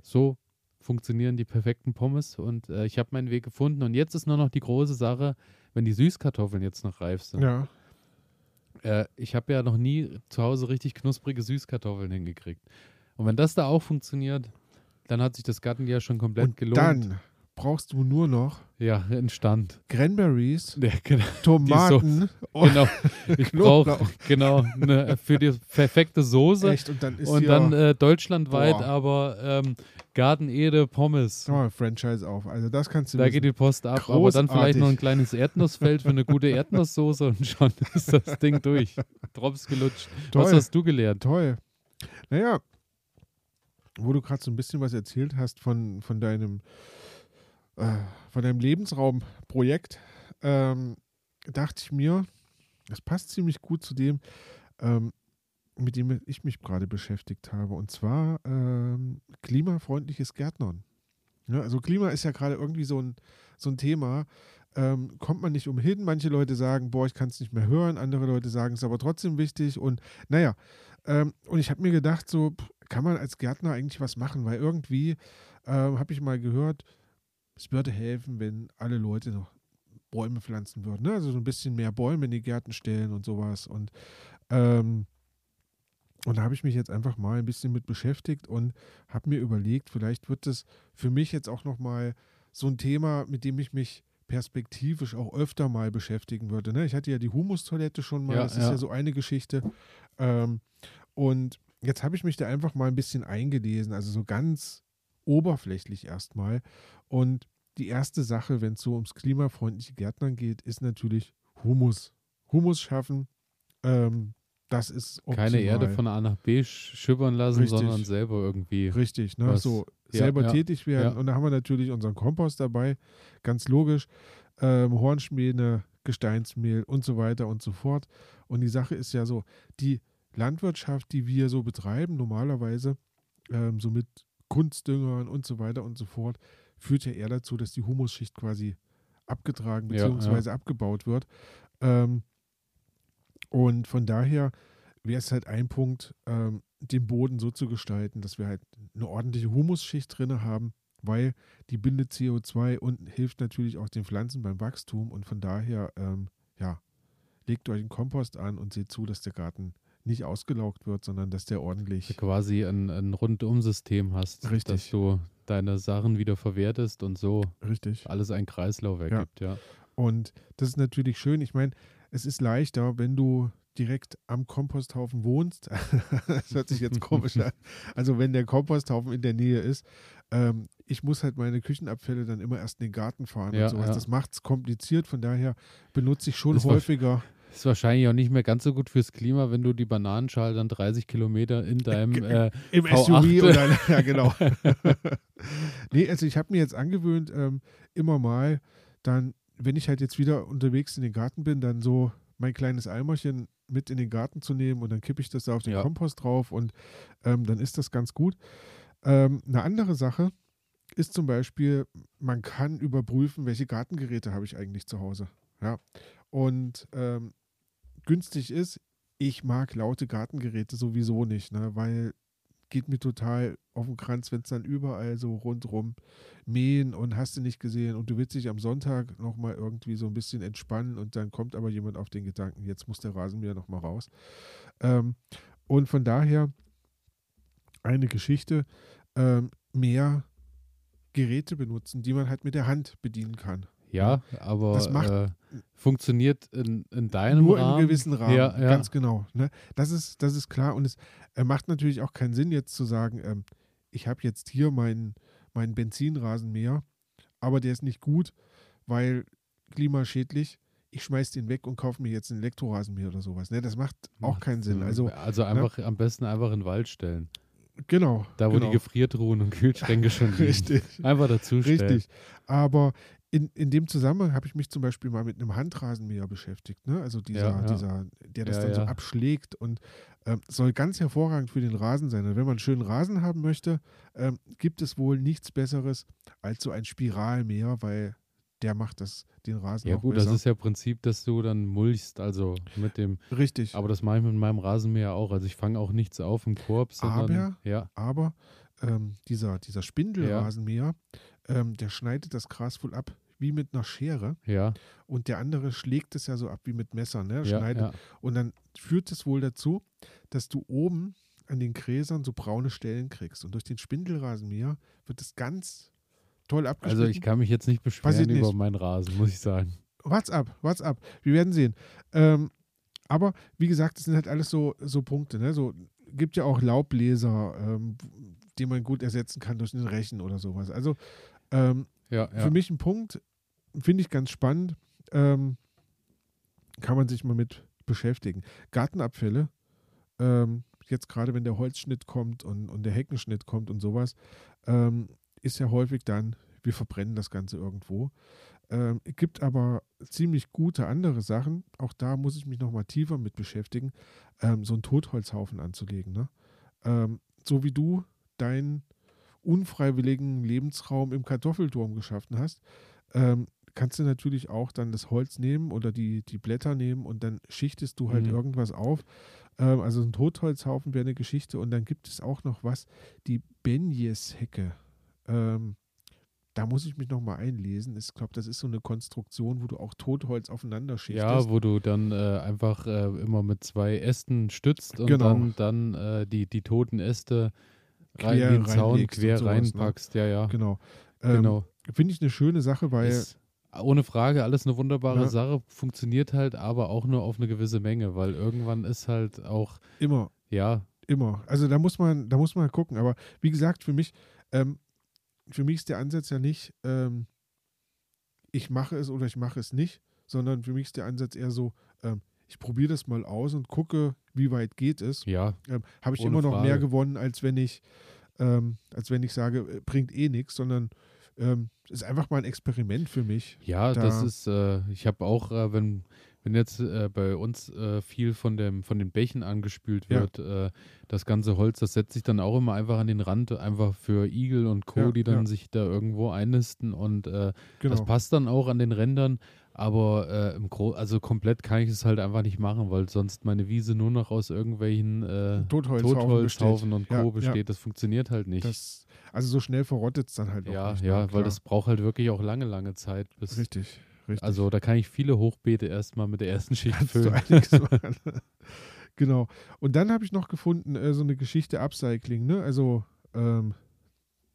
so funktionieren die perfekten Pommes. Und äh, ich habe meinen Weg gefunden. Und jetzt ist nur noch die große Sache, wenn die Süßkartoffeln jetzt noch reif sind. Ja. Äh, ich habe ja noch nie zu Hause richtig knusprige Süßkartoffeln hingekriegt. Und wenn das da auch funktioniert, dann hat sich das Gartenjahr schon komplett Und gelohnt. dann brauchst du nur noch Ja, entstand. Cranberries, Ja, genau. Tomaten und genau. Ich brauche genau eine, für die perfekte Soße echt und dann ist und dann äh, deutschlandweit Boah. aber ähm, Garten Ede Pommes. oh, Franchise auf. Also das kannst du Da wissen. geht die Post ab, aber dann vielleicht Großartig. noch ein kleines Erdnussfeld für eine gute Erdnusssoße und schon ist das Ding durch. Drops gelutscht. Was Toll. hast du gelernt? Toll. Naja, wo du gerade so ein bisschen was erzählt hast von, von deinem äh, von deinem Lebensraumprojekt, ähm, dachte ich mir, das passt ziemlich gut zu dem, ähm, mit dem ich mich gerade beschäftigt habe. Und zwar ähm, klimafreundliches Gärtnern. Ja, also Klima ist ja gerade irgendwie so ein, so ein Thema. Ähm, kommt man nicht umhin. Manche Leute sagen, boah, ich kann es nicht mehr hören. Andere Leute sagen, es ist aber trotzdem wichtig. Und naja, ähm, und ich habe mir gedacht, so kann man als Gärtner eigentlich was machen, weil irgendwie ähm, habe ich mal gehört, es würde helfen, wenn alle Leute noch Bäume pflanzen würden. Ne? Also so ein bisschen mehr Bäume in die Gärten stellen und sowas. Und, ähm, und da habe ich mich jetzt einfach mal ein bisschen mit beschäftigt und habe mir überlegt, vielleicht wird es für mich jetzt auch nochmal so ein Thema, mit dem ich mich perspektivisch auch öfter mal beschäftigen würde. Ne? Ich hatte ja die Humustoilette schon mal, Ja, das ist ja. ja so eine Geschichte. Ähm, und jetzt habe ich mich da einfach mal ein bisschen eingelesen, also so ganz oberflächlich erstmal. Und die erste Sache, wenn es so ums klimafreundliche Gärtnern geht, ist natürlich Humus. Humus schaffen, ähm, das ist optimal. Keine Erde von A nach B sch- schippern lassen, Richtig. sondern selber irgendwie. Richtig, ne? So ja, selber ja, tätig werden. ja. Und da haben wir natürlich unseren Kompost dabei, ganz logisch. Ähm, Hornspäne, Gesteinsmehl und so weiter und so fort. Und die Sache ist ja so, die Landwirtschaft, die wir so betreiben, normalerweise, ähm, so mit Kunstdüngern und so weiter und so fort, führt ja eher dazu, dass die Humusschicht quasi abgetragen Ja, bzw. abgebaut wird. Ähm, und von daher wäre es halt ein Punkt, ähm, den Boden so zu gestalten, dass wir halt eine ordentliche Humusschicht drin haben, weil die bindet CO2 und hilft natürlich auch den Pflanzen beim Wachstum. Und von daher, ähm, ja, legt euch einen Kompost an und seht zu, dass der Garten nicht ausgelaugt wird, sondern dass der ordentlich. quasi ein, ein Rundum-System hast, Richtig. dass du deine Sachen wieder verwertest und so Richtig. alles ein Kreislauf ergibt, ja. Und das ist natürlich schön. Ich meine, es ist leichter, wenn du direkt am Komposthaufen wohnst. das hört sich jetzt komisch an. Also wenn der Komposthaufen in der Nähe ist. Ähm, ich muss halt meine Küchenabfälle dann immer erst in den Garten fahren Ja, und sowas. ja. Das macht es kompliziert. Von daher benutze ich schon Das häufiger. Ist wahrscheinlich auch nicht mehr ganz so gut fürs Klima, wenn du die Bananenschale dann 30 Kilometer in deinem äh, Im V8. SUV oder ja genau. nee, also ich habe mir jetzt angewöhnt, ähm, immer mal dann, wenn ich halt jetzt wieder unterwegs in den Garten bin, dann so mein kleines Eimerchen mit in den Garten zu nehmen und dann kippe ich das da auf den Ja. Kompost drauf und ähm, dann ist das ganz gut. Ähm, eine andere Sache ist zum Beispiel, man kann überprüfen, welche Gartengeräte habe ich eigentlich zu Hause. Ja. Und ähm, günstig ist, ich mag laute Gartengeräte sowieso nicht, ne? weil geht mir total auf den Kranz, wenn es dann überall so rundrum mähen und hast du nicht gesehen und du willst dich am Sonntag nochmal irgendwie so ein bisschen entspannen und dann kommt aber jemand auf den Gedanken, jetzt muss der Rasenmäher nochmal raus. Ähm, und von daher eine Geschichte, ähm, mehr Geräte benutzen, die man halt mit der Hand bedienen kann. Ja, aber Das macht- äh, funktioniert in, in deinem Nur Rahmen. im gewissen Rahmen, Ja, ja. ganz genau. Ne? Das, ist, das ist klar und es äh, macht natürlich auch keinen Sinn, jetzt zu sagen, ähm, ich habe jetzt hier meinen meinen Benzinrasenmäher, aber der ist nicht gut, weil klimaschädlich. Ich schmeiß den weg und kaufe mir jetzt einen Elektrorasenmäher oder sowas. Ne? Das macht auch keinen Sinn. Also, also einfach am besten einfach in den Wald stellen. genau. Da, wo genau. die Gefriertruhen und Kühlschränke schon liegen. Richtig. Einfach dazu stellen. Richtig. Aber in, in dem Zusammenhang habe ich mich zum Beispiel mal mit einem Handrasenmäher beschäftigt. Ne? Also dieser, Ja, ja. dieser, der das Ja, dann so ja. abschlägt und ähm, soll ganz hervorragend für den Rasen sein. Und wenn man einen schönen Rasen haben möchte, ähm, gibt es wohl nichts Besseres als so ein Spiralmäher, weil der macht das, den Rasen Ja auch gut, besser. das ist ja Prinzip, dass du dann mulchst, also mit dem, Richtig. aber das mache ich mit meinem Rasenmäher auch. Also ich fange auch nichts auf im Korb, sondern Aber- ja, Aber ähm, dieser, dieser Spindelrasenmäher, ähm, der schneidet das Gras wohl ab wie mit einer Schere ja, und der andere schlägt es ja so ab wie mit Messern. Ne? ja, Schneidet ja. Und dann führt es wohl dazu, dass du oben an den Gräsern so braune Stellen kriegst. Und durch den Spindelrasenmäher wird es ganz toll abgeschnitten. Also ich kann mich jetzt nicht beschweren über nicht. meinen Rasen, muss ich sagen. What's up, what's up? Wir werden sehen. Ähm, aber wie gesagt, das sind halt alles so, so Punkte. Ne? So, gibt ja auch Laubbläser, ähm, die man gut ersetzen kann durch einen Rechen oder sowas. Also ähm, Ja, ja. für mich ein Punkt, finde ich ganz spannend. Ähm, kann man sich mal mit beschäftigen. Gartenabfälle, ähm, jetzt gerade wenn der Holzschnitt kommt und, und der Heckenschnitt kommt und sowas, ähm, ist ja häufig dann, wir verbrennen das Ganze irgendwo. Ähm, es gibt aber ziemlich gute andere Sachen. Auch da muss ich mich nochmal tiefer mit beschäftigen, ähm, so einen Totholzhaufen anzulegen. Ne? Ähm, so wie du deinen unfreiwilligen Lebensraum im Kartoffelturm geschaffen hast, ähm, kannst du natürlich auch dann das Holz nehmen oder die, die Blätter nehmen und dann schichtest du halt Mhm. irgendwas auf. Ähm, also ein Totholzhaufen wäre eine Geschichte. Und dann gibt es auch noch was, die Benjes-Hecke. Ähm, da muss ich mich nochmal einlesen. Ich glaube, das ist so eine Konstruktion, wo du auch Totholz aufeinander schichtest. Ja, wo du dann äh, einfach äh, immer mit zwei Ästen stützt und Genau. dann, dann äh, die, die toten Äste rein Quer den Zaun quer ne? reinpackst. Ja, ja. Genau. Ähm, Genau. Finde ich eine schöne Sache, weil Ist ohne Frage alles eine wunderbare Ja. Sache, funktioniert halt aber auch nur auf eine gewisse Menge, weil irgendwann ist halt auch, immer, ja, immer. Also da muss man, da muss man gucken. Aber wie gesagt, für mich, ähm, für mich ist der Ansatz ja nicht, ähm, ich mache es oder ich mache es nicht, sondern für mich ist der Ansatz eher so, ähm, ich probiere das mal aus und gucke, wie weit geht es. ja, ähm, habe ich immer noch Frage. mehr gewonnen, als wenn ich, ähm, als wenn ich sage, äh, bringt eh nichts, sondern ähm, ist einfach mal ein Experiment für mich. Ja, Da- das ist, äh, ich habe auch, äh, wenn, wenn jetzt äh, bei uns äh, viel von, dem, von den Bächen angespült Ja. wird, äh, das ganze Holz, das setzt sich dann auch immer einfach an den Rand, einfach für Igel und Co., Ja, die dann ja. sich da irgendwo einnisten und Genau. das passt dann auch an den Rändern, aber äh, im Gro also komplett kann ich es halt einfach nicht machen, weil sonst meine Wiese nur noch aus irgendwelchen äh, Totholzhaufen und Ja, Co. ja. besteht. Das funktioniert halt nicht. Das, also so schnell verrottet es dann halt auch ja, nicht. ja, ne? weil das braucht halt wirklich auch lange, lange Zeit, Richtig, richtig. also da kann ich viele Hochbeete erstmal mit der ersten Schicht füllen. genau. Und dann habe ich noch gefunden, äh, so eine Geschichte Upcycling, ne? Also ähm,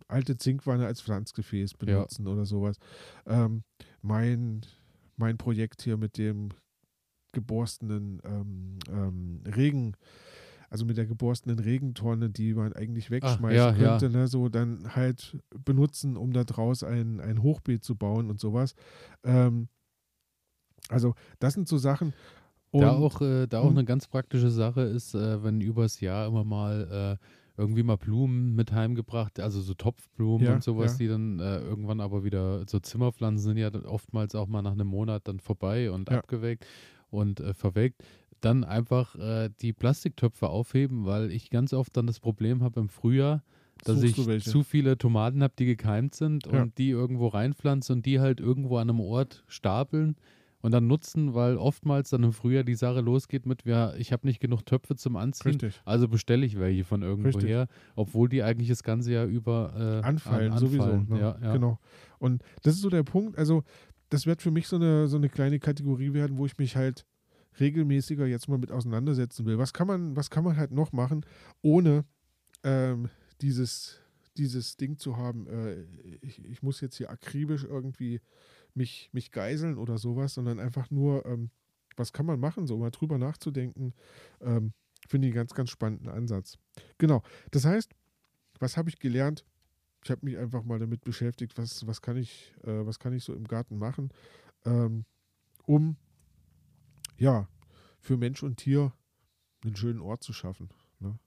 alte Zinkwanne als Pflanzgefäß benutzen oder sowas. Ähm, mein, mein Projekt hier mit dem geborstenen ähm, ähm, Regen, also mit der geborstenen Regentonne, die man eigentlich wegschmeißen ja, ja. könnte, ne? so dann halt benutzen, um da draus ein, ein Hochbeet zu bauen und sowas. Ähm, also das sind so Sachen. Da auch, äh, da auch Mhm. eine ganz praktische Sache ist, äh, wenn übers Jahr immer mal äh, irgendwie mal Blumen mit heimgebracht, also so Topfblumen Ja, und sowas, ja. die dann äh, irgendwann aber wieder, so Zimmerpflanzen sind ja dann oftmals auch mal nach einem Monat dann vorbei und Ja. abgeweckt und äh, verwelkt. Dann einfach äh, die Plastiktöpfe aufheben, weil ich ganz oft dann das Problem habe im Frühjahr, dass Suchst ich zu viele Tomaten habe, die gekeimt sind und die irgendwo reinpflanze und die halt irgendwo an einem Ort stapeln und dann nutzen, weil oftmals dann im Frühjahr die Sache losgeht mit, ja, ich habe nicht genug Töpfe zum Anziehen, Richtig. also bestelle ich welche von irgendwo Richtig. her, obwohl die eigentlich das ganze Jahr über äh, anfallen, an, sowieso. anfallen. Ne? Ja, ja. Genau. Und das ist so der Punkt. Also, das wird für mich so eine, so eine kleine Kategorie werden, wo ich mich halt regelmäßiger jetzt mal mit auseinandersetzen will. Was kann man, was kann man halt noch machen, ohne ähm, dieses, dieses Ding zu haben, äh, ich, ich muss jetzt hier akribisch irgendwie mich, mich geiseln oder sowas, sondern einfach nur, ähm, was kann man machen, so mal drüber nachzudenken, ähm, finde ich einen ganz, ganz spannenden Ansatz. Genau. Das heißt, was habe ich gelernt? Ich habe mich einfach mal damit beschäftigt, was, was, kann, ich, äh, was kann ich so im Garten machen, ähm, um ja, für Mensch und Tier einen schönen Ort zu schaffen. Ne?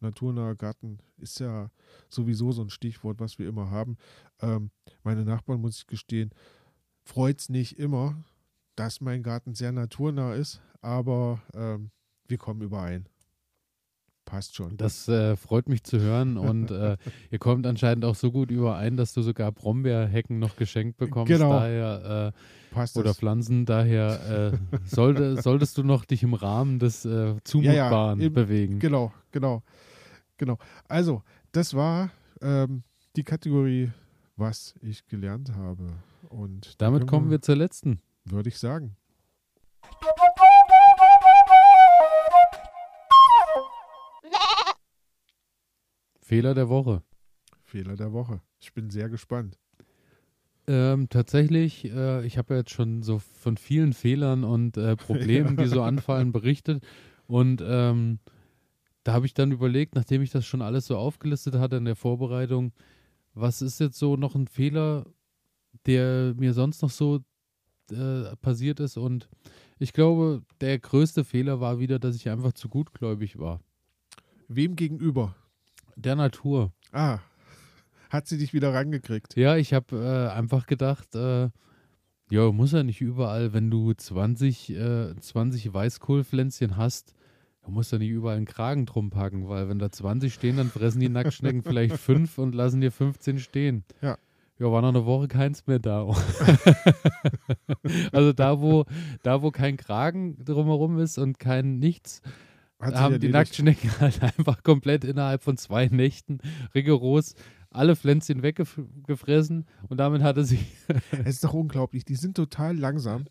Naturnaher Garten ist ja sowieso so ein Stichwort, was wir immer haben. Ähm, meine Nachbarn, muss ich gestehen, freut es nicht immer, dass mein Garten sehr naturnah ist, aber ähm, wir kommen überein. Passt schon. Das äh, freut mich zu hören und äh, ihr kommt anscheinend auch so gut überein, dass du sogar Brombeerhecken noch geschenkt bekommst. Genau. Daher, äh, Passt oder das. Pflanzen, daher äh, sollte, solltest du noch dich im Rahmen des äh, Zumutbaren im- bewegen. Genau, genau, genau. Also, das war ähm, die Kategorie, was ich gelernt habe. Und da Damit kommen wir zur letzten. würde ich sagen. Fehler der Woche. Fehler der Woche. Ich bin sehr gespannt. Ähm, tatsächlich, äh, ich habe ja jetzt schon so von vielen Fehlern und äh, Problemen, die so anfallen, berichtet. Und ähm, da habe ich dann überlegt, nachdem ich das schon alles so aufgelistet hatte in der Vorbereitung, was ist jetzt so noch ein Fehler, der mir sonst noch so äh, passiert ist. Und ich glaube, der größte Fehler war wieder, dass ich einfach zu gutgläubig war. Wem gegenüber? Der Natur. Ah, hat sie dich wieder rangekriegt. Ja, ich habe äh, einfach gedacht, äh, ja, muss ja nicht überall, wenn du 20, äh, 20 Weißkohlpflänzchen hast, da musst du nicht überall einen Kragen drum packen, weil wenn da 20 stehen, dann fressen die Nacktschnecken vielleicht fünf und lassen dir 15 stehen. Ja. Ja, war nach einer Woche keins mehr da. also da, wo, da, wo kein Kragen drumherum ist und kein nichts, Hat haben die. Nacktschnecken halt einfach komplett innerhalb von zwei Nächten rigoros alle Pflänzchen weggefressen und damit hatte sie Es ist doch unglaublich. Die sind total langsam.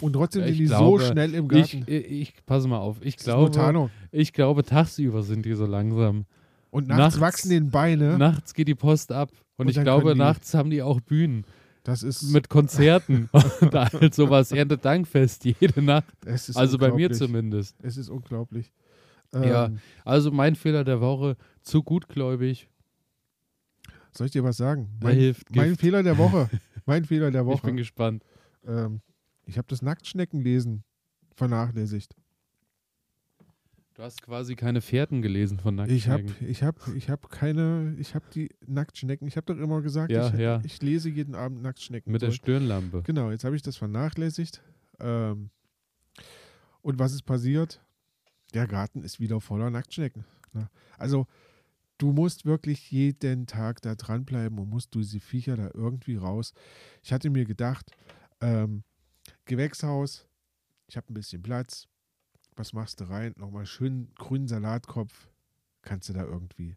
Und trotzdem sind ich die glaube, so schnell im Garten. ich, ich pass mal auf. Ich Das glaube, ich glaube, tagsüber sind die so langsam. Und nachts, nachts- wachsen den Beine. Nachts geht die Post ab. Und, Und ich glaube, nachts haben die auch Bühnen Das ist, mit Konzerten und halt sowas. Erntedankfest jede Nacht. Also bei mir zumindest. Es ist unglaublich. Ja. Ähm, Also mein Fehler der Woche, zu gutgläubig. Soll ich dir was sagen? Da Mein, hilft mein Gift. Fehler der Woche. Mein Fehler der Ich Woche. bin gespannt. ähm, ich habe das Nacktschneckenlesen vernachlässigt. Du hast quasi keine Fährten gelesen von Ich habe Nacktschnecken. ich hab, ich hab keine, ich habe die Nacktschnecken, ich habe doch immer gesagt, Ja, ich, ja. ich lese jeden Abend Nacktschnecken. Mit der durch. Stirnlampe. Genau, jetzt habe ich das vernachlässigt. Ähm, und was ist passiert? Der Garten ist wieder voller Nacktschnecken. Ne? Also, du musst wirklich jeden Tag da dranbleiben und musst diese Viecher da irgendwie raus. Ich hatte mir gedacht, ähm, Gewächshaus, ich habe ein bisschen Platz. Was machst du rein? Nochmal schön grünen Salatkopf. Kannst du da irgendwie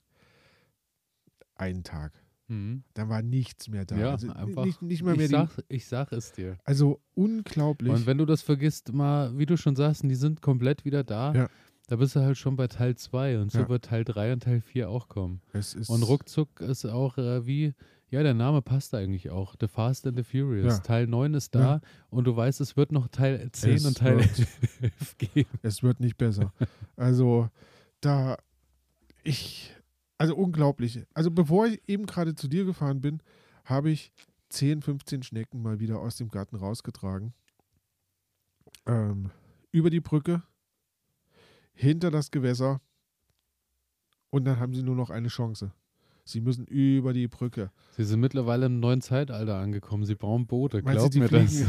einen Tag. Mhm. Dann war nichts mehr da. Ja, also einfach. nicht, nicht mal mehr Ich sag, ich sag es dir. also unglaublich. Und wenn du das vergisst, mal, wie du schon sagst, die sind komplett wieder da, Ja. da bist du halt schon bei Teil 2 und so Ja. wird Teil 3 und Teil 4 auch kommen. Und ruckzuck ist auch äh, wie, ja, der Name passt eigentlich auch. The Fast and the Furious. Ja. Teil 9 ist da Ja. und du weißt, es wird noch Teil 10 Es und Teil wird- 11 geben. es wird nicht besser. Also da ich, also unglaublich. Also bevor ich eben gerade zu dir gefahren bin, habe ich 10, 15 Schnecken mal wieder aus dem Garten rausgetragen. Ähm, über die Brücke, hinter das Gewässer und dann haben sie nur noch eine Chance. Sie müssen über die Brücke. Sie sind mittlerweile im neuen Zeitalter angekommen. Sie bauen Boote. Meinst Glaub die mir das.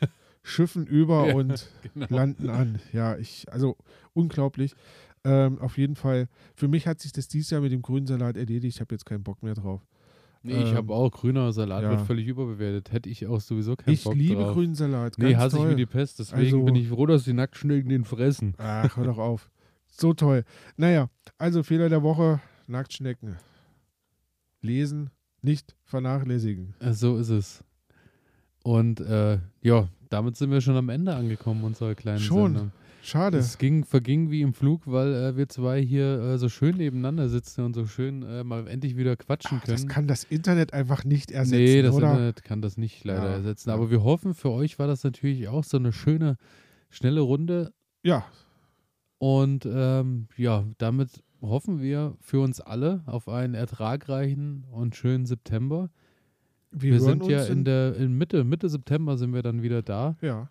Schiffen über Ja, und Genau. landen an. Ja, ich, also unglaublich. Ähm, auf jeden Fall, für mich hat sich das dieses Jahr mit dem grünen Salat erledigt. Ich habe jetzt keinen Bock mehr drauf. Nee, ich Ähm, habe auch grüner Salat ja. wird völlig überbewertet. Hätte ich auch sowieso keinen Ich Bock liebe drauf. grünen Salat. Nee, ganz hasse ich toll. wie die Pest. Deswegen Also- bin ich froh, dass die Nacktschnecken den fressen. Ach, hör doch auf. So toll. Naja, also Fehler der Woche, Nacktschnecken. Lesen, nicht vernachlässigen. Äh, So ist es. Und äh, ja, damit sind wir schon am Ende angekommen unserer kleinen Schon. Sendung. Schade. Es ging, verging wie im Flug, weil äh, wir zwei hier äh, so schön nebeneinander sitzen und so schön äh, mal endlich wieder quatschen Ach, das können. kann das Internet einfach nicht ersetzen, nee, das oder? Internet kann das nicht leider Ja, ersetzen. ja. Aber wir hoffen, für euch war das natürlich auch so eine schöne, schnelle Runde. Ja, Und ähm, ja, damit hoffen wir für uns alle auf einen ertragreichen und schönen September. wir, Wir, sind ja uns in der in Mitte, Mitte September sind wir dann wieder da Ja,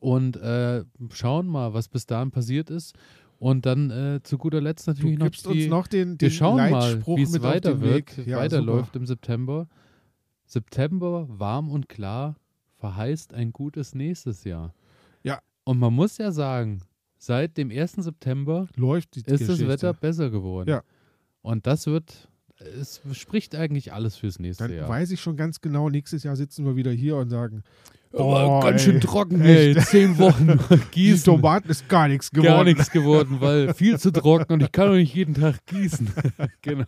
und äh, schauen mal, was bis dahin passiert ist. Und dann äh, zu guter Letzt natürlich noch gibst die, uns noch den, wir den schauen mal, Leitspruch wie es weiter wird, Weg. Ja, weiterläuft super. im September. September, warm und klar, verheißt ein gutes nächstes Jahr. Ja. Und man muss ja sagen, seit dem 1. September Läuft die ist Geschichte. das Wetter besser geworden. Ja. Und das wird, es spricht eigentlich alles fürs nächste Dann Jahr. weiß ich schon ganz genau, nächstes Jahr sitzen wir wieder hier und sagen, Aber Oh, ganz ey. schön trocken, ey. Echt? Zehn Wochen die gießen. Tomaten ist gar nichts geworden. Gar nichts geworden, weil viel zu trocken und ich kann doch nicht jeden Tag gießen. genau.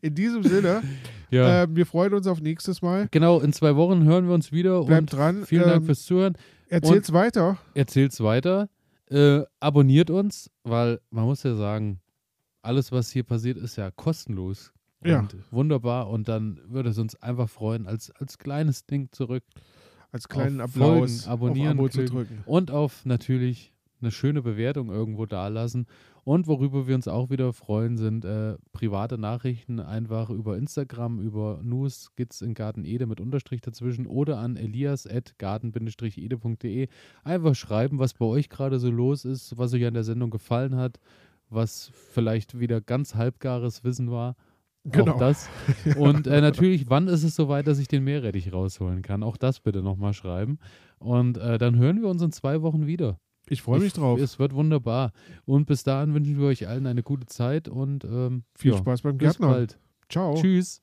In diesem Sinne, Ja. äh, wir freuen uns auf nächstes Mal. genau, in zwei Wochen hören wir uns wieder. Bleibt und dran. Vielen Dank ähm, fürs Zuhören. Erzähl's weiter. Erzählt's weiter. Äh, abonniert uns, weil man muss ja sagen, alles, was hier passiert, ist ja kostenlos. Ja. Und wunderbar. Und dann würde es uns einfach freuen, als, als kleines Ding zurück Als kleinen auf Applaus Folgen, abonnieren, auf Abo zu drücken. und auf natürlich eine schöne Bewertung irgendwo dalassen. Und worüber wir uns auch wieder freuen, sind äh, private Nachrichten einfach über Instagram, über News Kids in Garten Ede mit Unterstrich dazwischen oder an elias.garten-ede.de. Einfach schreiben, was bei euch gerade so los ist, was euch an der Sendung gefallen hat, was vielleicht wieder ganz halbgares Wissen war. Genau. Auch das. Und äh, natürlich, wann ist es soweit, dass ich den Meerrettich rausholen kann? Auch das bitte nochmal schreiben. Und äh, dann hören wir uns in zwei Wochen wieder. Ich freue mich Ich- drauf. Es wird wunderbar. Und bis dahin wünschen wir euch allen eine gute Zeit und ähm, Viel ja, Spaß beim bis Gärtner. bald. Ciao. Tschüss.